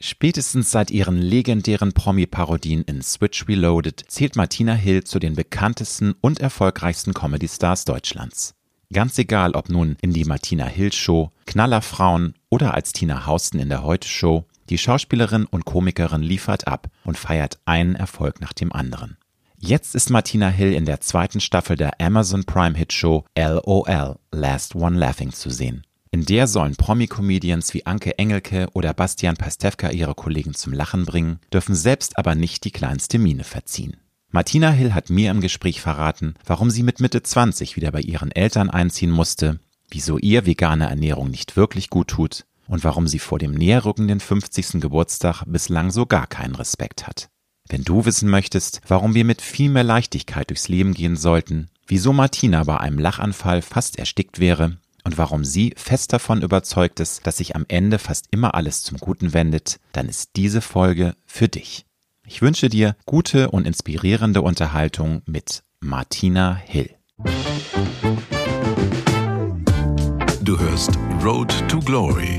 Spätestens seit ihren legendären Promi-Parodien in Switch Reloaded zählt Martina Hill zu den bekanntesten und erfolgreichsten Comedy-Stars Deutschlands. Ganz egal, ob nun in die Martina Hill Show, Knallerfrauen oder als Tina Hausten in der Heute Show, die Schauspielerin und Komikerin liefert ab und feiert einen Erfolg nach dem anderen. Jetzt ist Martina Hill in der zweiten Staffel der Amazon Prime Hit Show LOL Last One Laughing zu sehen. In der sollen Promi-Comedians wie Anke Engelke oder Bastian Pastewka ihre Kollegen zum Lachen bringen, dürfen selbst aber nicht die kleinste Miene verziehen. Martina Hill hat mir im Gespräch verraten, warum sie mit Mitte 20 wieder bei ihren Eltern einziehen musste, wieso ihr vegane Ernährung nicht wirklich gut tut und warum sie vor dem näherrückenden 50. Geburtstag bislang so gar keinen Respekt hat. Wenn du wissen möchtest, warum wir mit viel mehr Leichtigkeit durchs Leben gehen sollten, wieso Martina bei einem Lachanfall fast erstickt wäre und warum sie fest davon überzeugt ist, dass sich am Ende fast immer alles zum Guten wendet, dann ist diese Folge für dich. Ich wünsche dir gute und inspirierende Unterhaltung mit Martina Hill. Du hörst Road to Glory.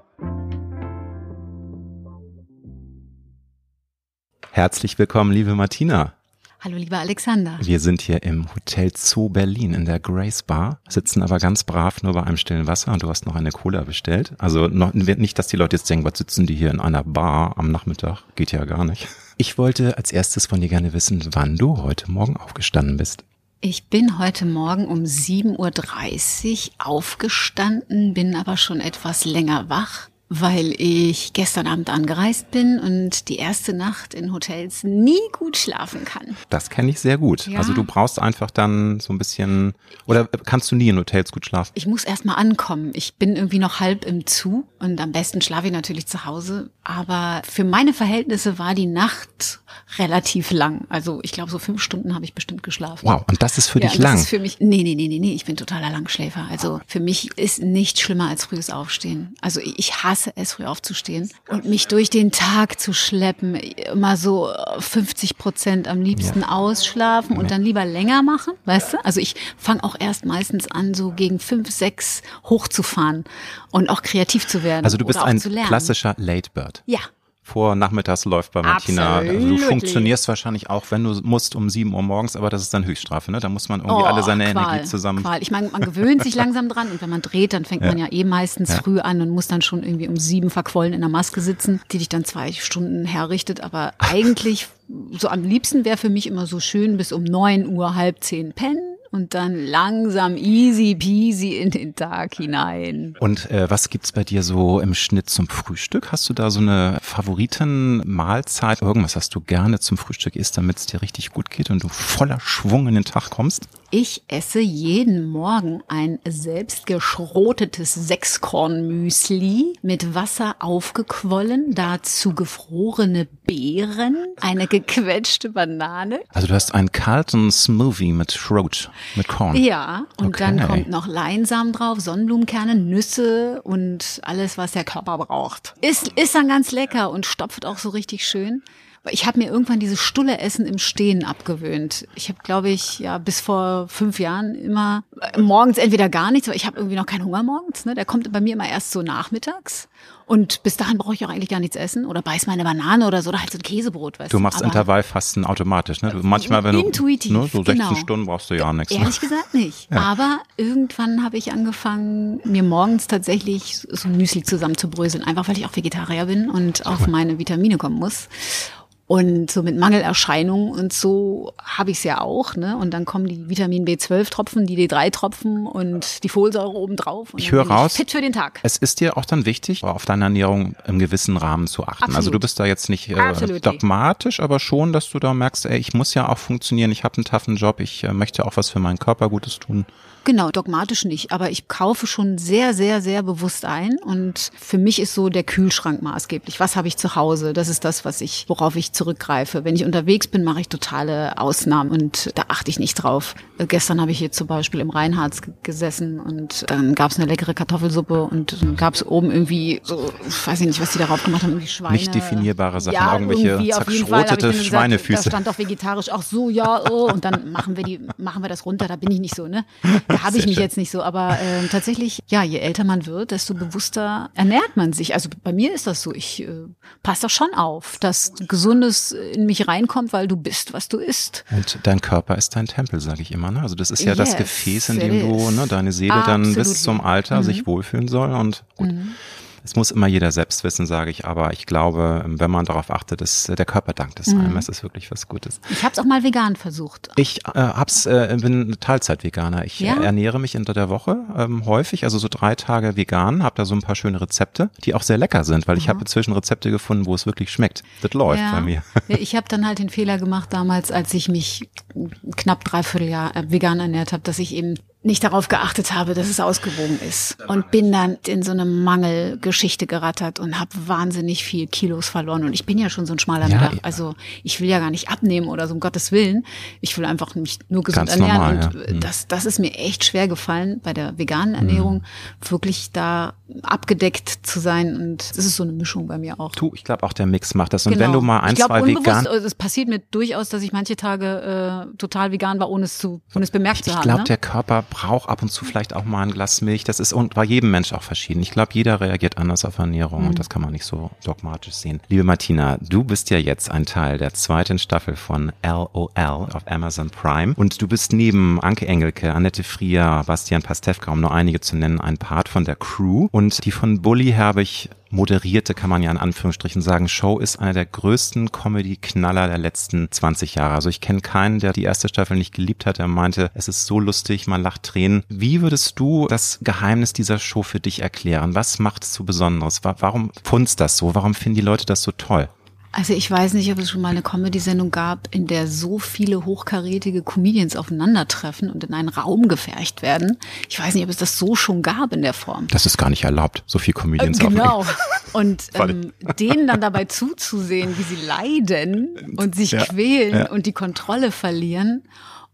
Herzlich willkommen, liebe Martina. Hallo, lieber Alexander. Wir sind hier im Hotel Zoo Berlin in der Grace Bar, sitzen aber ganz brav nur bei einem stillen Wasser und du hast noch eine Cola bestellt. Also noch, nicht, dass die Leute jetzt denken, was sitzen die hier in einer Bar am Nachmittag? Geht ja gar nicht. Ich wollte als erstes von dir gerne wissen, wann du heute Morgen aufgestanden bist. Ich bin heute Morgen um 7.30 Uhr aufgestanden, bin aber schon etwas länger wach weil ich gestern Abend angereist bin und die erste Nacht in Hotels nie gut schlafen kann. Das kenne ich sehr gut. Ja. Also du brauchst einfach dann so ein bisschen oder kannst du nie in Hotels gut schlafen? Ich muss erst mal ankommen. Ich bin irgendwie noch halb im Zu und am besten schlafe ich natürlich zu Hause, aber für meine Verhältnisse war die Nacht relativ lang. Also ich glaube so fünf Stunden habe ich bestimmt geschlafen. Wow, und das ist für ja, dich lang? Das ist für mich nee, nee, nee, nee, nee, ich bin totaler Langschläfer. Also für mich ist nichts schlimmer als frühes Aufstehen. Also ich hasse hasse es, früh aufzustehen und mich durch den Tag zu schleppen. Immer so 50 Prozent am liebsten ja. ausschlafen und dann lieber länger machen, weißt du? Also ich fange auch erst meistens an, so gegen fünf, sechs hochzufahren und auch kreativ zu werden. Also du bist ein klassischer Late Bird. Ja, vor nachmittags läuft bei Martina. Also du funktionierst wahrscheinlich auch, wenn du musst, um sieben Uhr morgens, aber das ist dann Höchststrafe, ne? Da muss man irgendwie oh, alle seine Qual, Energie zusammen. Qual. Ich meine, man gewöhnt sich langsam dran und wenn man dreht, dann fängt ja. man ja eh meistens ja. früh an und muss dann schon irgendwie um sieben verquollen in der Maske sitzen, die dich dann zwei Stunden herrichtet. Aber eigentlich, so am liebsten wäre für mich immer so schön bis um neun Uhr, halb zehn pennen und dann langsam easy peasy in den Tag hinein. Und äh, was gibt's bei dir so im Schnitt zum Frühstück? Hast du da so eine Favoritenmahlzeit? Irgendwas, was du gerne zum Frühstück isst, damit es dir richtig gut geht und du voller Schwung in den Tag kommst? Ich esse jeden Morgen ein selbstgeschrotetes Sechskornmüsli mit Wasser aufgequollen, dazu gefrorene Beeren, eine gequetschte Banane. Also du hast einen Carlton Smoothie mit Schrot, mit Korn. Ja, und okay. dann kommt noch Leinsamen drauf, Sonnenblumenkerne, Nüsse und alles, was der Körper braucht. Ist, ist dann ganz lecker und stopft auch so richtig schön. Ich habe mir irgendwann dieses stulle Essen im Stehen abgewöhnt. Ich habe, glaube ich, ja bis vor fünf Jahren immer morgens entweder gar nichts, aber ich habe irgendwie noch keinen Hunger morgens. Ne? Der kommt bei mir immer erst so nachmittags. Und bis dahin brauche ich auch eigentlich gar nichts essen oder beiß mal eine Banane oder so oder halt so ein Käsebrot. Weißt du machst aber Intervallfasten automatisch, ne? Du, manchmal, wenn intuitiv, du ne, so 16 genau. Stunden brauchst du ja nichts. Ehrlich ne? gesagt nicht. Ja. Aber irgendwann habe ich angefangen, mir morgens tatsächlich so ein Müsli zusammenzubröseln, einfach weil ich auch Vegetarier bin und auf meine Vitamine kommen muss. Und so mit Mangelerscheinungen und so habe ich es ja auch. Ne? Und dann kommen die Vitamin B12-Tropfen, die D3-Tropfen und die Folsäure obendrauf. ich höre raus, fit für den Tag. es ist dir auch dann wichtig, auf deine Ernährung im gewissen Rahmen zu achten. Absolut. Also du bist da jetzt nicht äh, dogmatisch, aber schon, dass du da merkst, ey, ich muss ja auch funktionieren, ich habe einen taffen Job, ich äh, möchte auch was für meinen Körper Gutes tun. Genau, dogmatisch nicht, aber ich kaufe schon sehr, sehr, sehr bewusst ein und für mich ist so der Kühlschrank maßgeblich. Was habe ich zu Hause? Das ist das, was ich, worauf ich zurückgreife. Wenn ich unterwegs bin, mache ich totale Ausnahmen und da achte ich nicht drauf. Äh, gestern habe ich hier zum Beispiel im Reinhards gesessen und dann gab es eine leckere Kartoffelsuppe und dann gab es oben irgendwie so, ich weiß nicht, was die darauf gemacht haben, irgendwie Schweine. Nicht definierbare Sachen, ja, irgendwelche zerschrotete Schweinefüße. da stand doch vegetarisch auch so, ja, oh, und dann machen wir die, machen wir das runter, da bin ich nicht so, ne? Da habe ich mich schön. jetzt nicht so, aber äh, tatsächlich, ja, je älter man wird, desto bewusster ernährt man sich. Also bei mir ist das so, ich äh, passe doch schon auf, dass Gesundes in mich reinkommt, weil du bist, was du isst. Und dein Körper ist dein Tempel, sage ich immer. Ne? Also das ist ja yes, das Gefäß, in dem du ne, deine Seele Absolut. dann bis zum Alter mhm. sich wohlfühlen soll. Und gut. Mhm. Es muss immer jeder selbst wissen, sage ich, aber ich glaube, wenn man darauf achtet, ist der Körper dankt es mhm. einem. Es ist wirklich was Gutes. Ich habe es auch mal vegan versucht. Ich äh, hab's, äh, bin Teilzeit-Veganer. Ich ja? ernähre mich unter der Woche ähm, häufig, also so drei Tage vegan, habe da so ein paar schöne Rezepte, die auch sehr lecker sind, weil ich habe inzwischen Rezepte gefunden, wo es wirklich schmeckt. Das läuft ja. bei mir. Ich habe dann halt den Fehler gemacht damals, als ich mich knapp dreiviertel Jahr äh, vegan ernährt habe, dass ich eben nicht darauf geachtet habe, dass es ausgewogen ist und bin dann in so eine Mangelgeschichte gerattert und habe wahnsinnig viel Kilos verloren und ich bin ja schon so ein schmaler ja, Mittag, also ich will ja gar nicht abnehmen oder so um Gottes Willen, ich will einfach mich nur gesund ernähren normal, und ja. Mhm. das das ist mir echt schwer gefallen bei der veganen Ernährung mhm. wirklich da abgedeckt zu sein und es ist so eine Mischung bei mir auch. Du, ich glaube auch der Mix macht das und genau. wenn du mal ein glaub, zwei vegan also es passiert mir durchaus, dass ich manche Tage äh, total vegan war, ohne es zu ohne es bemerkt ich, zu haben. Ich glaube, ne? der Körper braucht ab und zu vielleicht auch mal ein Glas Milch. Das ist bei jedem Mensch auch verschieden. Ich glaube, jeder reagiert anders auf Ernährung mhm. und das kann man nicht so dogmatisch sehen. Liebe Martina, du bist ja jetzt ein Teil der zweiten Staffel von LOL auf Amazon Prime und du bist neben Anke Engelke, Annette Frier, Bastian Pastewka, um nur einige zu nennen, ein Part von der Crew und die von Bully Herbig moderierte, kann man ja in Anführungsstrichen sagen, Show ist einer der größten Comedy-Knaller der letzten 20 Jahre. Also ich kenne keinen, der die erste Staffel nicht geliebt hat. Er meinte, es ist so lustig, man lacht Tränen. Wie würdest du das Geheimnis dieser Show für dich erklären? Was macht es so besonderes? Warum funzt das so? Warum finden die Leute das so toll? Also ich weiß nicht, ob es schon mal eine Comedy-Sendung gab, in der so viele hochkarätige Comedians aufeinandertreffen und in einen Raum gefercht werden. Ich weiß nicht, ob es das so schon gab in der Form. Das ist gar nicht erlaubt, so viele Comedians äh, Genau. Und ähm, denen dann dabei zuzusehen, wie sie leiden und sich ja, quälen ja. und die Kontrolle verlieren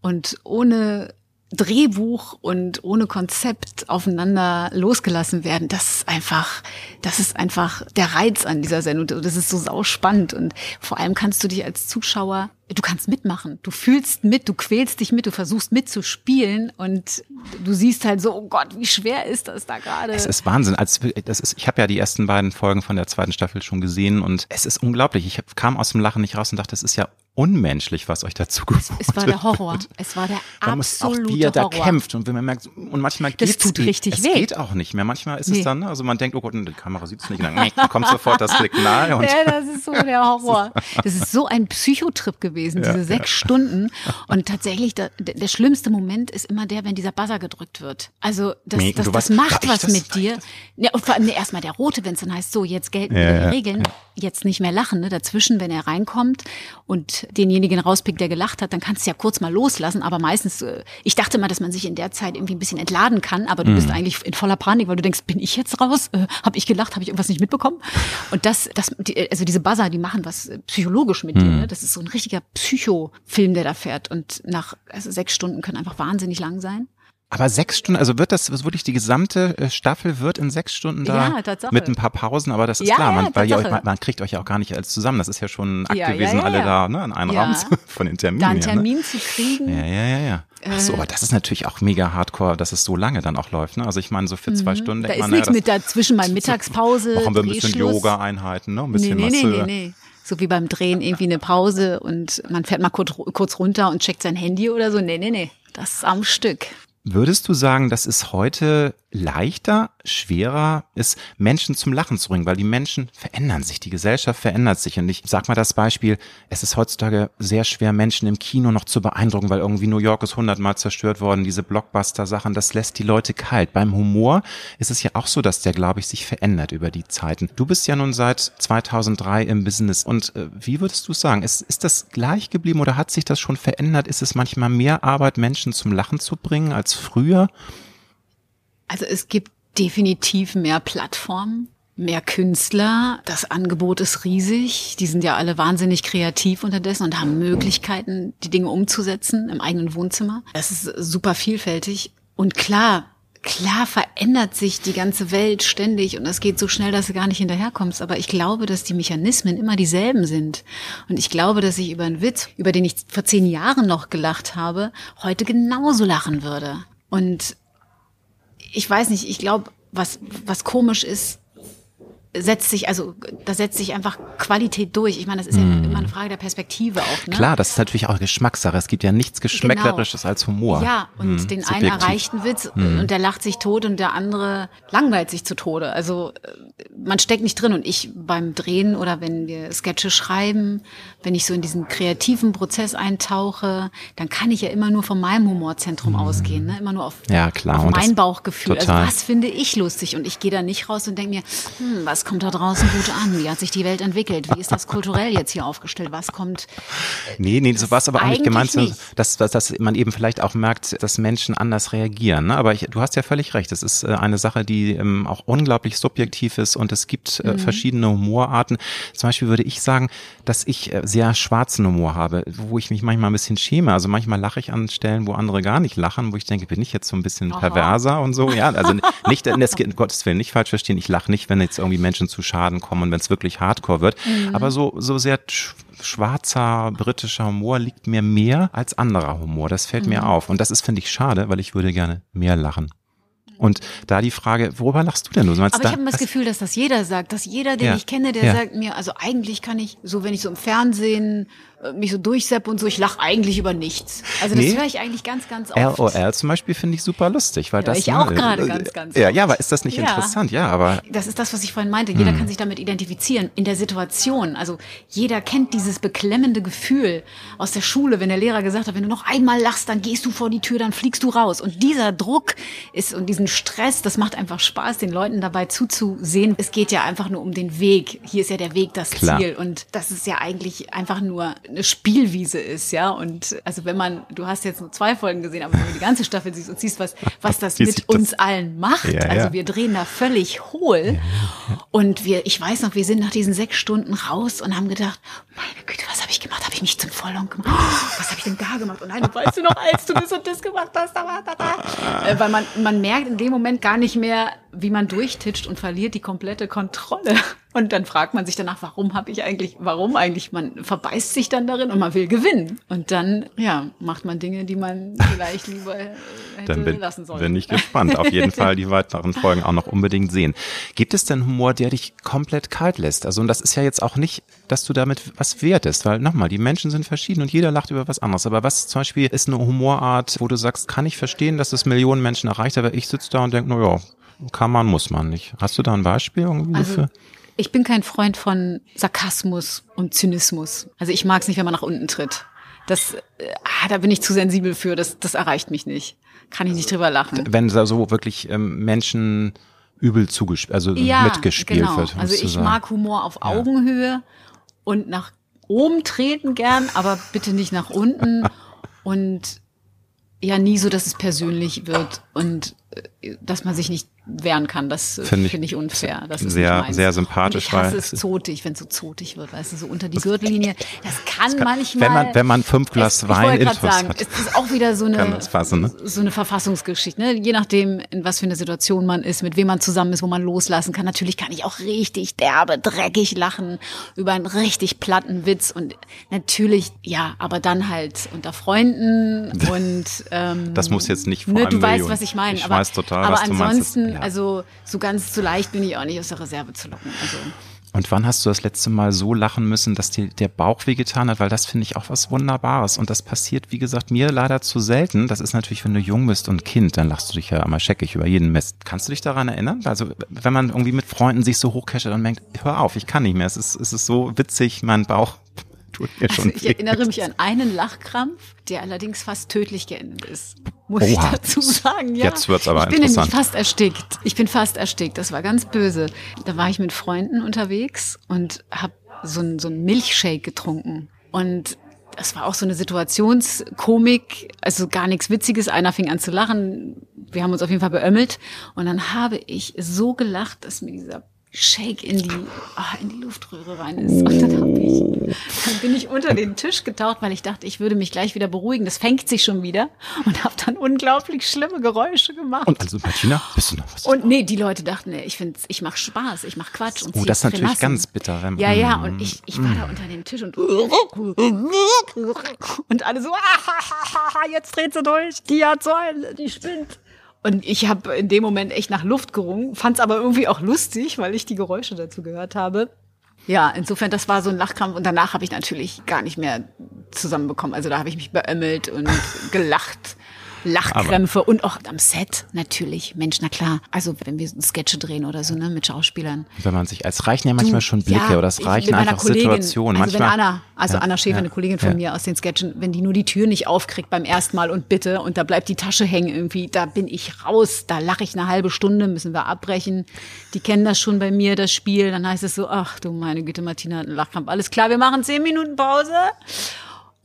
und ohne Drehbuch und ohne Konzept aufeinander losgelassen werden, das ist einfach, das ist einfach der Reiz an dieser Sendung. Das ist so sauspannend und vor allem kannst du dich als Zuschauer, du kannst mitmachen. Du fühlst mit, du quälst dich mit, du versuchst mitzuspielen und du siehst halt so, oh Gott, wie schwer ist das da gerade? Es ist Wahnsinn. Als, das ist, ich habe ja die ersten beiden Folgen von der zweiten Staffel schon gesehen und es ist unglaublich. Ich kam aus dem Lachen nicht raus und dachte, das ist ja unmenschlich, was euch dazu geboten Es war der Horror. Wird. Es war der man absolute auch, wie er da kämpft und wenn man merkt, und manchmal das geht's, tut richtig es weh. geht auch nicht mehr. Manchmal ist nee. es dann, also man denkt, oh Gott, die Kamera sieht es nicht, dann kommt sofort das Signal. Und ja, das ist so der Horror. Das ist so ein Psychotrip gewesen, diese ja, sechs ja. Stunden. Und tatsächlich, der, der, schlimmste Moment ist immer der, wenn dieser Buzzer gedrückt wird. Also das, nee, das, das, das macht was das mit dir. Ja, und vor allem nee, erstmal der rote, wenn es dann heißt, so, jetzt gelten ja, die Regeln, jetzt nicht mehr lachen. Ne? Dazwischen, wenn er reinkommt und denjenigen rauspickt, der gelacht hat, dann kannst du ja kurz mal loslassen. Aber meistens, äh, ich dachte mal, dass man sich in der Zeit irgendwie ein bisschen entladen kann, aber du mhm. bist eigentlich in voller Panik, weil du denkst, bin ich jetzt raus? Äh, habe ich gelacht? Habe ich irgendwas nicht mitbekommen? Und das, das, die, also diese Buzzer, die machen was äh, psychologisch mit mhm. dir. Ne? Das ist so ein richtiger Psychofilm, der da fährt. Und nach also sechs Stunden können einfach wahnsinnig lang sein. Aber sechs Stunden, also wird das wirklich die gesamte äh, Staffel wird in sechs Stunden da ja, mit ein paar Pausen, aber das ist ja, klar, man, ja, weil ihr euch, man, man, kriegt euch ja auch gar nicht alles zusammen. Das ist ja schon ein Akt gewesen, alle da ne, in einem Raum zu, von den Terminen. Da einen Termin ne? zu kriegen. Ja, ja, ja, ja. Ach so, äh. aber das ist natürlich auch mega hardcore, dass es so lange dann auch läuft. Ne? Also ich meine, so für zwei mhm. Stunden da denkt ist man, nichts mit dazwischen mal Mittagspause. Machen wir ein bisschen Yoga-Einheiten, ne? Ein bisschen nee, nee, nee, nee, nee. So wie beim Drehen irgendwie eine Pause und man fährt mal kurz, kurz runter und checkt sein Handy oder so. Nee, nee, nee. Das ist am Stück. Würdest du sagen, das ist heute leichter, schwerer ist, Menschen zum Lachen zu bringen, weil die Menschen verändern sich, die Gesellschaft verändert sich. Und ich sag mal das Beispiel, es ist heutzutage sehr schwer, Menschen im Kino noch zu beeindrucken, weil irgendwie New York ist hundertmal zerstört worden, diese Blockbuster-Sachen, das lässt die Leute kalt. Beim Humor ist es ja auch so, dass der, glaube ich, sich verändert über die Zeiten. Du bist ja nun seit 2003 im Business und äh, wie würdest du sagen, ist, ist das gleich geblieben oder hat sich das schon verändert? Ist es manchmal mehr Arbeit, Menschen zum Lachen zu bringen als früher? Also es gibt definitiv mehr Plattformen mehr Künstler. Das Angebot ist riesig. Die sind ja alle wahnsinnig kreativ unterdessen und haben Möglichkeiten, die Dinge umzusetzen im eigenen Wohnzimmer. Das ist super vielfältig. Und klar, klar verändert sich die ganze Welt ständig und es geht so schnell, dass du gar nicht hinterherkommst. Aber ich glaube, dass die Mechanismen immer dieselben sind. Und ich glaube, dass ich über einen Witz, über den ich vor zehn Jahren noch gelacht habe, heute genauso lachen würde. Und ich weiß nicht, ich glaube, was, was komisch ist, setzt sich, also da setzt sich einfach Qualität durch. Ich meine, das ist ja mm. immer eine Frage der Perspektive auch. Ne? Klar, das ist natürlich auch Geschmackssache. Es gibt ja nichts Geschmäcklerisches genau. als Humor. Ja, und mm. den Subjektiv. einen erreicht einen Witz mm. und der lacht sich tot und der andere langweilt sich zu Tode. Also äh, man steckt nicht drin. Und ich beim Drehen oder wenn wir Sketche schreiben, wenn ich so in diesen kreativen Prozess eintauche, dann kann ich ja immer nur von meinem Humorzentrum ausgehen. Ne? Immer nur auf, ja, klar. auf mein Bauchgefühl. Also total. Also was finde ich lustig? Und ich gehe da nicht raus und denke mir, hm, was kommt da draußen gut an? Wie hat sich die Welt entwickelt? Wie ist das kulturell jetzt hier aufgestellt? Was kommt? Nee, nee, so war es aber auch nicht gemeint, nicht. Dass, dass, dass man eben vielleicht auch merkt, dass Menschen anders reagieren. Ne? Aber ich, du hast ja völlig recht. Es ist äh, eine Sache, die ähm, auch unglaublich subjektiv ist und es gibt äh, mhm. verschiedene Humorarten. Zum Beispiel würde ich sagen, dass ich äh, sehr schwarzen Humor habe, wo ich mich manchmal ein bisschen schäme. Also manchmal lache ich an Stellen, wo andere gar nicht lachen, wo ich denke, bin ich jetzt so ein bisschen Aha. perverser und so. Ja, also nicht, das, um Gottes Willen, nicht falsch verstehen. Ich lache nicht, wenn jetzt irgendwie Menschen zu Schaden kommen, wenn es wirklich Hardcore wird. Mhm. Aber so, so sehr schwarzer britischer Humor liegt mir mehr als anderer Humor. Das fällt mhm. mir auf. Und das ist, finde ich, schade, weil ich würde gerne mehr lachen. Und da die Frage, worüber lachst du denn? Du meinst, Aber ich habe das Gefühl, dass das jeder sagt, dass jeder, den ja. ich kenne, der ja. sagt mir, also eigentlich kann ich, so wenn ich so im Fernsehen mich so durchsepp und so, ich lache eigentlich über nichts. Also das nee. höre ich eigentlich ganz, ganz oft. LOL zum Beispiel finde ich super lustig, weil ja, das. Ich auch ne, gerade äh, ganz, ganz. Ja, ja, aber ist das nicht ja. interessant? Ja, aber. Das ist das, was ich vorhin meinte. Jeder hm. kann sich damit identifizieren in der Situation. Also jeder kennt dieses beklemmende Gefühl aus der Schule, wenn der Lehrer gesagt hat, wenn du noch einmal lachst, dann gehst du vor die Tür, dann fliegst du raus. Und dieser Druck ist und diesen Stress, das macht einfach Spaß, den Leuten dabei zuzusehen. Es geht ja einfach nur um den Weg. Hier ist ja der Weg das Klar. Ziel. Und das ist ja eigentlich einfach nur eine Spielwiese ist, ja. Und also wenn man, du hast jetzt nur zwei Folgen gesehen, aber wenn du die ganze Staffel siehst und siehst, was, was das mit uns das? allen macht. Ja, also wir drehen da völlig hohl. Ja, und wir, ich weiß noch, wir sind nach diesen sechs Stunden raus und haben gedacht, meine Güte, was habe ich gemacht? Habe ich mich zum Vollong gemacht? Was habe ich denn da gemacht? Und nein, weißt du noch, als du das und das gemacht hast, da war da, da. Äh, weil man, man merkt in dem Moment gar nicht mehr, wie man durchtitscht und verliert die komplette Kontrolle. Und dann fragt man sich danach, warum habe ich eigentlich, warum eigentlich? Man verbeißt sich dann darin und man will gewinnen. Und dann, ja, macht man Dinge, die man vielleicht lieber hätte dann bin, lassen sollen. Bin ich gespannt. Auf jeden Fall die weiteren Folgen auch noch unbedingt sehen. Gibt es denn Humor, der dich komplett kalt lässt? Also, und das ist ja jetzt auch nicht, dass du damit was wertest, weil nochmal, die Menschen sind verschieden und jeder lacht über was anderes. Aber was zum Beispiel ist eine Humorart, wo du sagst, kann ich verstehen, dass es Millionen Menschen erreicht, aber ich sitze da und denke, na ja, kann man, muss man nicht. Hast du da ein Beispiel irgendwie also, dafür? Ich bin kein Freund von Sarkasmus und Zynismus. Also ich mag es nicht, wenn man nach unten tritt. Das, äh, ah, da bin ich zu sensibel für. Das, das erreicht mich nicht. Kann ich nicht drüber lachen. Wenn da so wirklich ähm, Menschen übel zugespielt, also ja, mitgespielt genau. wird. Also ich mag Humor auf Augenhöhe ja. und nach oben treten gern, aber bitte nicht nach unten und ja nie so, dass es persönlich wird und äh, dass man sich nicht wehren kann. Das finde find ich unfair. Das ist sehr, sehr sympathisch. Und ich hasse es zotig, wenn es so zotig wird, weißt du, so unter die Gürtellinie. Das kann, das kann manchmal. Wenn man, wenn man fünf Glas es, Wein ich sagen, hat. Es ist auch wieder so eine, fassen, ne? so eine Verfassungsgeschichte, ne? Je nachdem, in was für eine Situation man ist, mit wem man zusammen ist, wo man loslassen kann. Natürlich kann ich auch richtig derbe, dreckig lachen über einen richtig platten Witz und natürlich, ja, aber dann halt unter Freunden und, ähm, Das muss jetzt nicht vor ne, Du weißt, was ich meine. Ich aber, total, aber was du ansonsten, meinst. Ja. also so ganz so leicht bin ich auch nicht aus der Reserve zu locken. Also. Und wann hast du das letzte Mal so lachen müssen, dass dir der Bauch wehgetan hat? Weil das finde ich auch was Wunderbares. Und das passiert, wie gesagt, mir leider zu selten. Das ist natürlich, wenn du jung bist und Kind, dann lachst du dich ja immer scheckig über jeden Mist. Kannst du dich daran erinnern? Also, wenn man irgendwie mit Freunden sich so hochcasht und merkt, hör auf, ich kann nicht mehr. Es ist, es ist so witzig, mein Bauch tut mir also schon Ich erinnere mich an einen Lachkrampf, der allerdings fast tödlich geendet ist. Muss Oha. ich dazu sagen, ja. Jetzt wird's aber ich bin nämlich fast erstickt. Ich bin fast erstickt. Das war ganz böse. Da war ich mit Freunden unterwegs und habe so ein so ein Milchshake getrunken. Und das war auch so eine Situationskomik, also gar nichts Witziges. Einer fing an zu lachen. Wir haben uns auf jeden Fall beömmelt. Und dann habe ich so gelacht, dass mir dieser Shake in die, oh, in die Luftröhre rein ist. Und dann, hab ich, dann bin ich unter den Tisch getaucht, weil ich dachte, ich würde mich gleich wieder beruhigen. Das fängt sich schon wieder und habe dann unglaublich schlimme Geräusche gemacht. Und also Martina, bist du noch was? Und nee, die Leute dachten, ich finde, ich mache Spaß, ich mache Quatsch. Und oh, das ist natürlich Grimassen. ganz bitter. Wenn, ja, ja, und ich, ich war da unter dem Tisch und und alle so, jetzt dreht sie durch, die hat so eine, die spinnt. Und ich habe in dem Moment echt nach Luft gerungen, fand es aber irgendwie auch lustig, weil ich die Geräusche dazu gehört habe. Ja, insofern, das war so ein Lachkrampf und danach habe ich natürlich gar nicht mehr zusammenbekommen. Also da habe ich mich beömmelt und gelacht. Lachkrämpfe Aber und auch am Set natürlich. Mensch, na klar. Also wenn wir Sketche drehen oder so, ne, mit Schauspielern. Wenn man sich, als reichen ja manchmal du, schon Blicke ja, oder es reichen einfach Kollegin, Situationen. Also manchmal, wenn Anna, also ja, Anna Schäfer, ja, eine Kollegin von mir aus den Sketchen, wenn die nur die Tür nicht aufkriegt beim ersten Mal und bitte und da bleibt die Tasche hängen irgendwie, da bin ich raus, da lache ich eine halbe Stunde, müssen wir abbrechen. Die kennen das schon bei mir, das Spiel. Dann heißt es so, ach du meine Güte, Martina hat einen Lachkampf. Alles klar, wir machen zehn Minuten Pause.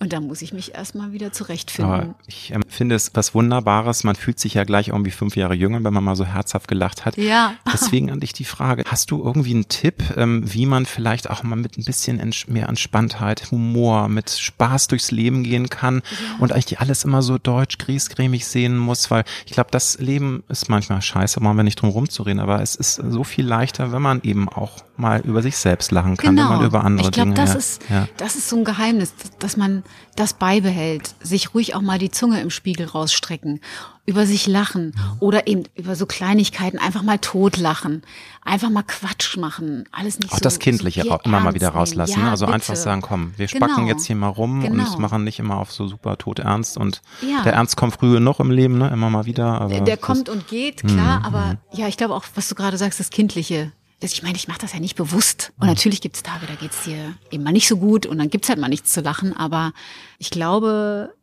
Und da muss ich mich erstmal wieder zurechtfinden. Aber ich ähm, finde es was Wunderbares. Man fühlt sich ja gleich irgendwie fünf Jahre jünger, wenn man mal so herzhaft gelacht hat. Ja. Deswegen an dich die Frage. Hast du irgendwie einen Tipp, ähm, wie man vielleicht auch mal mit ein bisschen mehr Entspanntheit, Humor, mit Spaß durchs Leben gehen kann ja. und eigentlich alles immer so deutsch, griesgrämig sehen muss? Weil ich glaube, das Leben ist manchmal scheiße, wollen wir nicht drum rumzureden, aber es ist so viel leichter, wenn man eben auch mal über sich selbst lachen kann, genau. wenn man über andere ich glaub, Dinge. Das ja. ist, ja. das ist so ein Geheimnis, dass man das beibehält, sich ruhig auch mal die Zunge im Spiegel rausstrecken, über sich lachen oder eben über so Kleinigkeiten einfach mal totlachen, einfach mal Quatsch machen, alles nicht auch so. das Kindliche so auch immer mal wieder rauslassen, ja, also bitte. einfach sagen, komm, wir spacken genau. jetzt hier mal rum genau. und machen nicht immer auf so super tot ernst und ja. der Ernst kommt früher noch im Leben, ne, immer mal wieder. Aber der kommt und geht, klar, mh, aber mh. ja, ich glaube auch, was du gerade sagst, das Kindliche ich meine, ich mache das ja nicht bewusst. Und natürlich gibt es Tage, da geht es dir eben mal nicht so gut und dann gibt's halt mal nichts zu lachen. Aber ich glaube,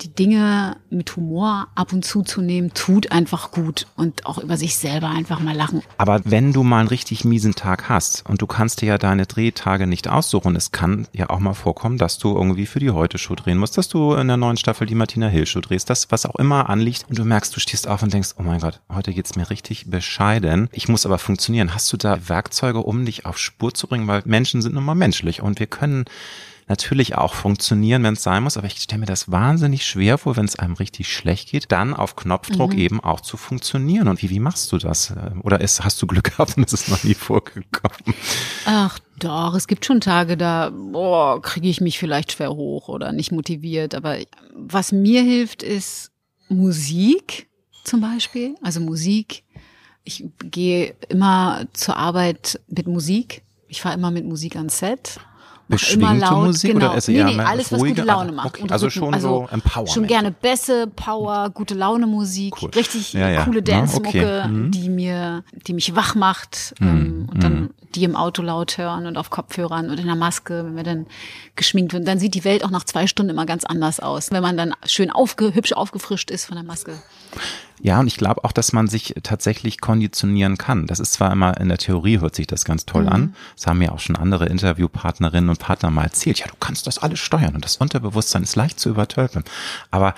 die Dinge mit Humor ab und zu zu nehmen, tut einfach gut und auch über sich selber einfach mal lachen. Aber wenn du mal einen richtig miesen Tag hast und du kannst dir ja deine Drehtage nicht aussuchen, es kann ja auch mal vorkommen, dass du irgendwie für die Heute-Show drehen musst, dass du in der neuen Staffel die Martina Hill-Show drehst, das was auch immer anliegt und du merkst, du stehst auf und denkst, oh mein Gott, heute geht's mir richtig bescheiden. Ich muss aber funktionieren. Hast du da Werkzeuge, um dich auf Spur zu bringen? Weil Menschen sind nun mal menschlich und wir können natürlich auch funktionieren, wenn es sein muss, aber ich stelle mir das wahnsinnig schwer vor, wenn es einem richtig schlecht geht, dann auf Knopfdruck mhm. eben auch zu funktionieren. Und wie, wie machst du das? Oder ist, hast du Glück gehabt und es ist noch nie vorgekommen? Ach doch, es gibt schon Tage, da boah, kriege ich mich vielleicht schwer hoch oder nicht motiviert. Aber was mir hilft, ist Musik zum Beispiel. Also Musik. Ich gehe immer zur Arbeit mit Musik. Ich fahre immer mit Musik ans Set beschwingte laut, Musik genau. oder eher nee, nee, alles, was gute Laune macht. Okay, also schon also so Empowerment. Schon gerne Bässe, Power, gute Laune Musik, cool. richtig ja, ja. coole Dance-Mucke, okay. mhm. die mir, die mich wach macht mhm. ähm, und dann mhm. Die im Auto laut hören und auf Kopfhörern und in der Maske, wenn wir dann geschminkt werden. Dann sieht die Welt auch nach zwei Stunden immer ganz anders aus, wenn man dann schön aufge, hübsch aufgefrischt ist von der Maske. Ja, und ich glaube auch, dass man sich tatsächlich konditionieren kann. Das ist zwar immer in der Theorie hört sich das ganz toll mhm. an. Das haben mir auch schon andere Interviewpartnerinnen und Partner mal erzählt. Ja, du kannst das alles steuern und das Unterbewusstsein ist leicht zu übertölpeln. Aber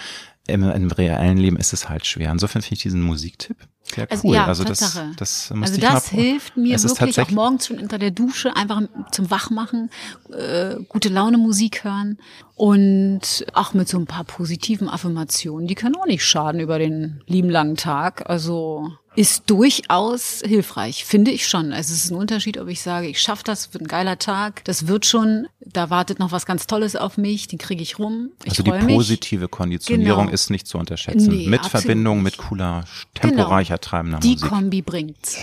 im, im reellen Leben ist es halt schwer. Insofern finde ich diesen Musiktipp sehr also, cool. Ja, also das, das Also das hilft mir wirklich auch morgens schon unter der Dusche einfach zum Wachmachen, äh, gute Laune Musik hören und auch mit so ein paar positiven Affirmationen. Die können auch nicht schaden über den lieben langen Tag. Also ist durchaus hilfreich, finde ich schon. Also es ist ein Unterschied, ob ich sage, ich schaffe das, wird ein geiler Tag, das wird schon, da wartet noch was ganz Tolles auf mich, den kriege ich rum. Ich also die positive Konditionierung genau. ist nicht zu unterschätzen. Nee, mit Verbindung mit cooler, temporeicher, genau. treibender die Musik. Die Kombi bringt's.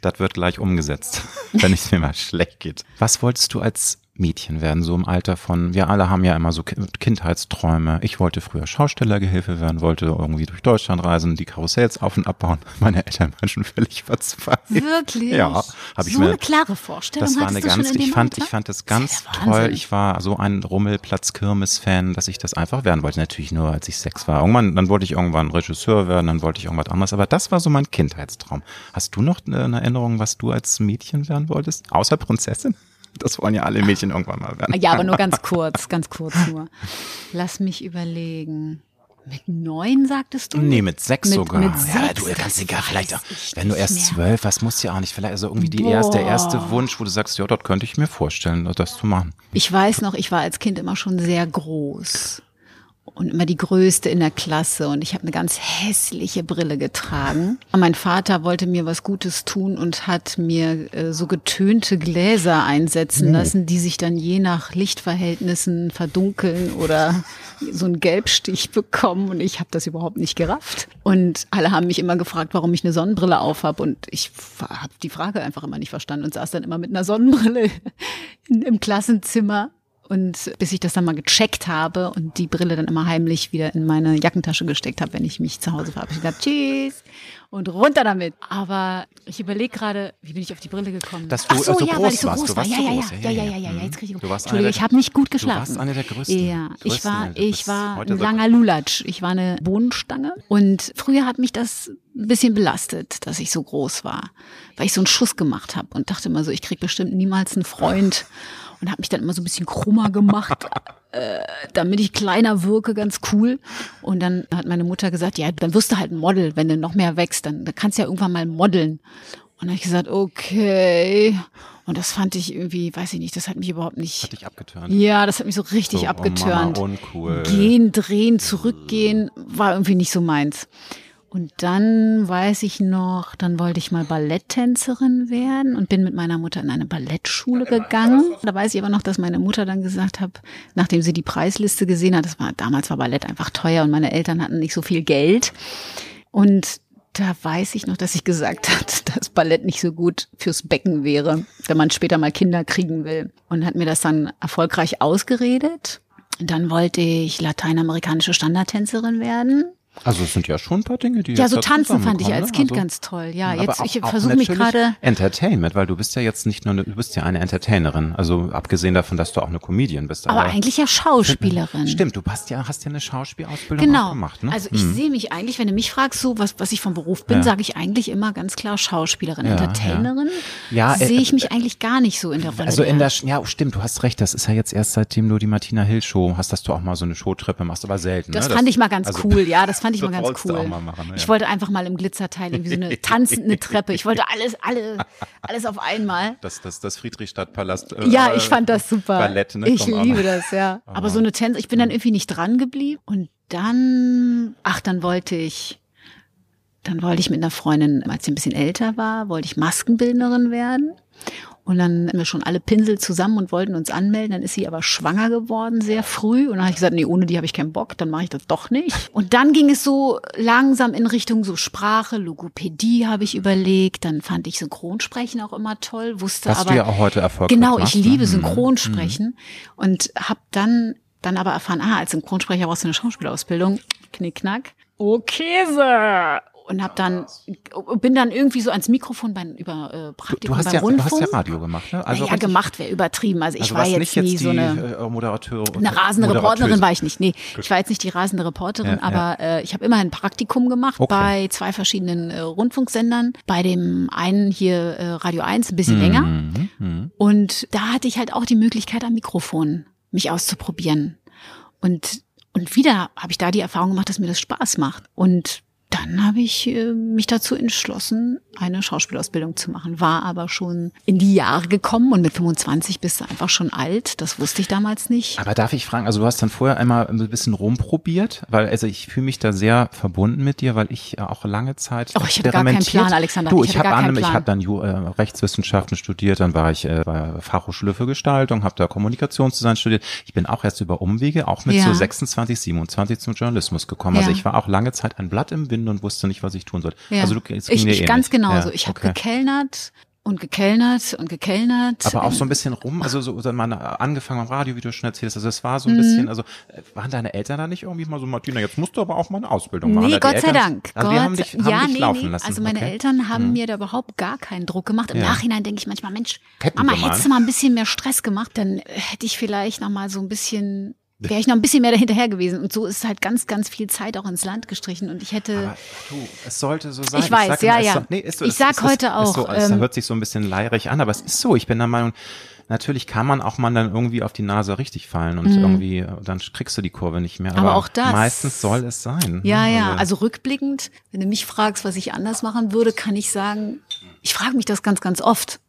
Das wird gleich umgesetzt, wenn es mir mal schlecht geht. Was wolltest du als Mädchen werden, so im Alter von, wir alle haben ja immer so Kindheitsträume. Ich wollte früher Schaustellergehilfe werden, wollte irgendwie durch Deutschland reisen, die Karussells auf und abbauen. Meine Eltern waren schon völlig verzweifelt. Wirklich? Ja, habe ich so mir. eine klare Vorstellung. Das war eine ganz, ich fand, Alter? ich fand das ganz das toll. Ich war so ein Rummelplatz-Kirmes-Fan, dass ich das einfach werden wollte. Natürlich nur, als ich sechs war. Irgendwann, dann wollte ich irgendwann Regisseur werden, dann wollte ich irgendwas anderes. Aber das war so mein Kindheitstraum. Hast du noch eine Erinnerung, was du als Mädchen werden wolltest? Außer Prinzessin? Das wollen ja alle Mädchen irgendwann mal werden. Ja, aber nur ganz kurz, ganz kurz nur. Lass mich überlegen. Mit neun, sagtest du? Nee, mit sechs mit, sogar. Mit sechs, ja, du kannst egal, vielleicht auch, wenn du erst zwölf warst, musst du ja auch nicht, vielleicht, also irgendwie die erste, der erste Wunsch, wo du sagst, ja, dort könnte ich mir vorstellen, das zu machen. Ich weiß noch, ich war als Kind immer schon sehr groß und immer die größte in der Klasse. Und ich habe eine ganz hässliche Brille getragen. Und mein Vater wollte mir was Gutes tun und hat mir äh, so getönte Gläser einsetzen lassen, die sich dann je nach Lichtverhältnissen verdunkeln oder so einen Gelbstich bekommen. Und ich habe das überhaupt nicht gerafft. Und alle haben mich immer gefragt, warum ich eine Sonnenbrille aufhab. Und ich habe die Frage einfach immer nicht verstanden und saß dann immer mit einer Sonnenbrille im Klassenzimmer und bis ich das dann mal gecheckt habe und die Brille dann immer heimlich wieder in meine Jackentasche gesteckt habe, wenn ich mich zu Hause verabschiedet habe. Tschüss und runter damit. Aber ich überlege gerade, wie bin ich auf die Brille gekommen? Dass du Ach so, so ja, groß weil ich so warst. groß Du war. warst Ja, so ja, groß. ja, ja, ja, ja, ja, jetzt kriege ich Du warst Entschuldigung, eine ich habe nicht gut Du geschlafen. warst eine der größten. Ja, ich war, du ich war ein langer Lulatsch. Ich war eine Bohnenstange und früher hat mich das ein bisschen belastet, dass ich so groß war, weil ich so einen Schuss gemacht habe und dachte immer so, ich krieg bestimmt niemals einen Freund und habe mich dann immer so ein bisschen krummer gemacht, äh, damit ich kleiner wirke, ganz cool. Und dann hat meine Mutter gesagt, ja, dann wirst du halt ein Model, wenn du noch mehr wächst, dann, dann kannst du ja irgendwann mal modeln. Und dann habe ich gesagt, okay. Und das fand ich irgendwie, weiß ich nicht, das hat mich überhaupt nicht. Hat dich abgeturnt. Ja, das hat mich so richtig So, oh abgeturnt. Mama, uncool. Gehen, drehen, zurückgehen, war irgendwie nicht so meins. Und dann weiß ich noch, dann wollte ich mal Balletttänzerin werden und bin mit meiner Mutter in eine Ballettschule gegangen. Da weiß ich aber noch, dass meine Mutter dann gesagt hat, nachdem sie die Preisliste gesehen hat, das war damals war Ballett einfach teuer und meine Eltern hatten nicht so viel Geld. Und da weiß ich noch, dass ich gesagt hat, dass Ballett nicht so gut fürs Becken wäre, wenn man später mal Kinder kriegen will. Und hat mir das dann erfolgreich ausgeredet. Dann wollte ich lateinamerikanische Standardtänzerin werden. Also es sind ja schon ein paar Dinge, die Ja, jetzt so tanzen fand ich als? Kind also, ganz toll. Ja, aber jetzt auch- ich versuche mich gerade Entertainment, weil du bist ja jetzt nicht nur, eine, du bist ja eine Entertainerin. Also abgesehen davon, dass du auch eine Comedian bist. aber eigentlich ja Schauspielerin. Stimmt, du hast ja, hast ja eine Schauspielausbildung Genau. gemacht, ne? Also ich sehe mich eigentlich, wenn du mich fragst, so was, was ich vom Beruf bin, Ja. sage ich eigentlich immer ganz klar Schauspielerin. Ja, Entertainerin Ja, äh, sehe ich mich eigentlich gar nicht so in der Rolle. Also in der- ja, stimmt, du hast recht, das ist ja jetzt erst seitdem du die Martina Hill Show hast, dass du auch mal so eine Showtreppe machst, aber selten. Das ne? fand ich mal ganz also- cool, ja, das fand ich das mal ganz cool. mal machen, ne? Ich Ja. wollte einfach mal im Glitzerteil irgendwie so eine tanzende Treppe. Ich wollte alles, alle, alles auf einmal. Das, das, das Friedrichstadtpalast. Äh, Ja, ich fand das super. Ballett, ne? Ich Komm, liebe das, ja. Aber so eine Tänze, ich bin dann irgendwie nicht dran geblieben. Und dann, ach, dann wollte ich, dann wollte ich mit einer Freundin, als sie ein bisschen älter war, wollte ich Maskenbildnerin werden. Und dann hatten wir schon alle Pinsel zusammen und wollten uns anmelden. Dann ist sie aber schwanger geworden, sehr früh. Und dann habe ich gesagt, nee, ohne die habe ich keinen Bock, dann mache ich das doch nicht. Und dann ging es so langsam in Richtung so Sprache, Logopädie habe ich überlegt. Dann fand ich Synchronsprechen auch immer toll, wusste Was aber du ja auch heute erfolgreich Genau, machst, ich ne? liebe Mhm. Synchronsprechen und habe dann dann aber erfahren, ah, als Synchronsprecher brauchst du eine Schauspielausbildung. Knickknack. Okay, Sir. Und hab dann bin dann irgendwie so ans Mikrofon beim über äh, Du, Praktikum du, hast beim ja, du Rundfunk. hast ja Radio gemacht, ne? Also naja, richtig- gemacht wäre übertrieben. Also ich also war jetzt nicht jetzt nie die so eine äh, Moderateur, eine rasende Reporterin war ich nicht. Nee, ich war jetzt nicht die rasende Reporterin, Ja, aber Äh, ich habe immer ein Praktikum gemacht Okay. bei zwei verschiedenen äh, Rundfunksendern. Bei dem einen hier äh, Radio 1 ein bisschen länger. Mhm, mhm. Und da hatte ich halt auch die Möglichkeit am Mikrofon mich auszuprobieren. Und, und wieder habe ich da die Erfahrung gemacht, dass mir das Spaß macht. Und dann habe ich äh, mich dazu entschlossen, eine Schauspielausbildung zu machen. War aber schon in die Jahre gekommen und mit 25 bist du einfach schon alt. Das wusste ich damals nicht. Aber darf ich fragen, also du hast dann vorher einmal ein bisschen rumprobiert, weil also ich fühle mich da sehr verbunden mit dir, weil ich auch lange Zeit Oh, ich hatte gar keinen Plan, Alexander. Du, Ich ich, habe an, ich habe dann äh, Rechtswissenschaften studiert, dann war ich äh, bei Fachhochschule für Gestaltung, habe da Kommunikationsdesign studiert. Ich bin auch erst über Umwege, auch mit Ja. so 26, 27 zum Journalismus gekommen. Also Ja. ich war auch lange Zeit ein Blatt im Wind und wusste nicht, was ich tun soll. Ja. Also du, es ging ich, dir ich ähnlich. ganz genauso. Ja, ich habe okay. gekellnert und gekellnert und gekellnert. Aber auch so ein bisschen rum, also so, so mal angefangen am Radio, wie du schon erzählst, also es war so ein Mhm. bisschen, also äh, waren deine Eltern da nicht irgendwie mal so, Martina, jetzt musst du aber auch mal eine Ausbildung machen. Nee, die Gott sei Eltern- Dank. Also Gott, haben dich, haben ja, dich nee, laufen nee. lassen. Also meine okay. Eltern haben mir da überhaupt gar keinen Druck gemacht. Im Ja. Nachhinein denke ich manchmal, Mensch, Hätten Mama, hättest du mal ein bisschen mehr Stress gemacht, dann hätte ich vielleicht noch mal so ein bisschen wäre ich noch ein bisschen mehr dahinterher gewesen. Und so ist halt ganz, ganz viel Zeit auch ins Land gestrichen. Und ich hätte. Aber du, es sollte so sein. Ich weiß, ich ja, immer, ja. So, nee, so, ich sag ist, heute auch. So, es ähm, hört sich so ein bisschen leirig an, aber es ist so. Ich bin der Meinung, natürlich kann man auch mal dann irgendwie auf die Nase richtig fallen und mhm. irgendwie, dann kriegst du die Kurve nicht mehr. Aber, aber auch das. Meistens soll es sein. Ja, ne? ja. Also, also rückblickend, wenn du mich fragst, was ich anders machen würde, kann ich sagen, ich frage mich das ganz, ganz oft.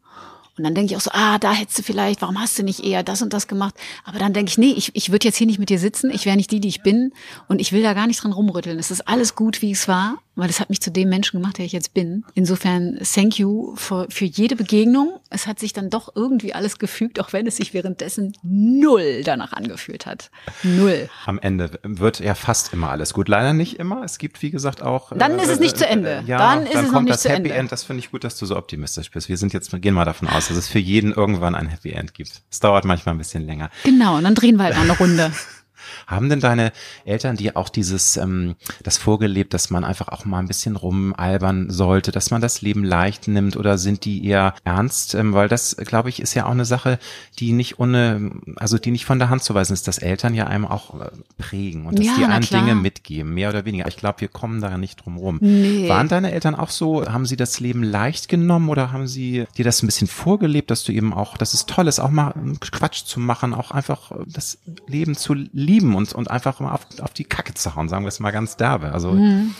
Und dann denke ich auch so, ah, da hättest du vielleicht, warum hast du nicht eher das und das gemacht? Aber dann denke ich, nee, ich, ich würde jetzt hier nicht mit dir sitzen, ich wäre nicht die, die ich bin und ich will da gar nicht dran rumrütteln. Es ist alles gut, wie es war weil es hat mich zu dem Menschen gemacht, der ich jetzt bin. Insofern, thank you für, für jede Begegnung. Es hat sich dann doch irgendwie alles gefügt, auch wenn es sich währenddessen null danach angefühlt hat. Null. Am Ende wird ja fast immer alles gut. Leider nicht immer. Es gibt, wie gesagt, auch. Dann ist es nicht zu Ende. Äh, ja, dann ist dann es noch nicht das zu Happy Ende. End. Das finde ich gut, dass du so optimistisch bist. Wir sind jetzt, gehen mal davon aus, dass es für jeden irgendwann ein Happy End gibt. Es dauert manchmal ein bisschen länger. Genau. Und dann drehen wir halt mal eine Runde. Haben denn deine Eltern dir auch dieses, ähm, das vorgelebt, dass man einfach auch mal ein bisschen rumalbern sollte, dass man das Leben leicht nimmt oder sind die eher ernst? Ähm, weil das, glaube ich, ist ja auch eine Sache, die nicht ohne, also die nicht von der Hand zu weisen ist, dass Eltern ja einem auch äh, prägen und dass ja, die einem Dinge mitgeben, mehr oder weniger. Ich glaube, wir kommen da nicht drum rum. Nee. Waren deine Eltern auch so, haben sie das Leben leicht genommen oder haben sie dir das ein bisschen vorgelebt, dass du eben auch, dass es toll ist, auch mal Quatsch zu machen, auch einfach das Leben zu lieben und, und einfach mal auf, auf die Kacke zu hauen, sagen wir es mal ganz derbe. Also, mhm.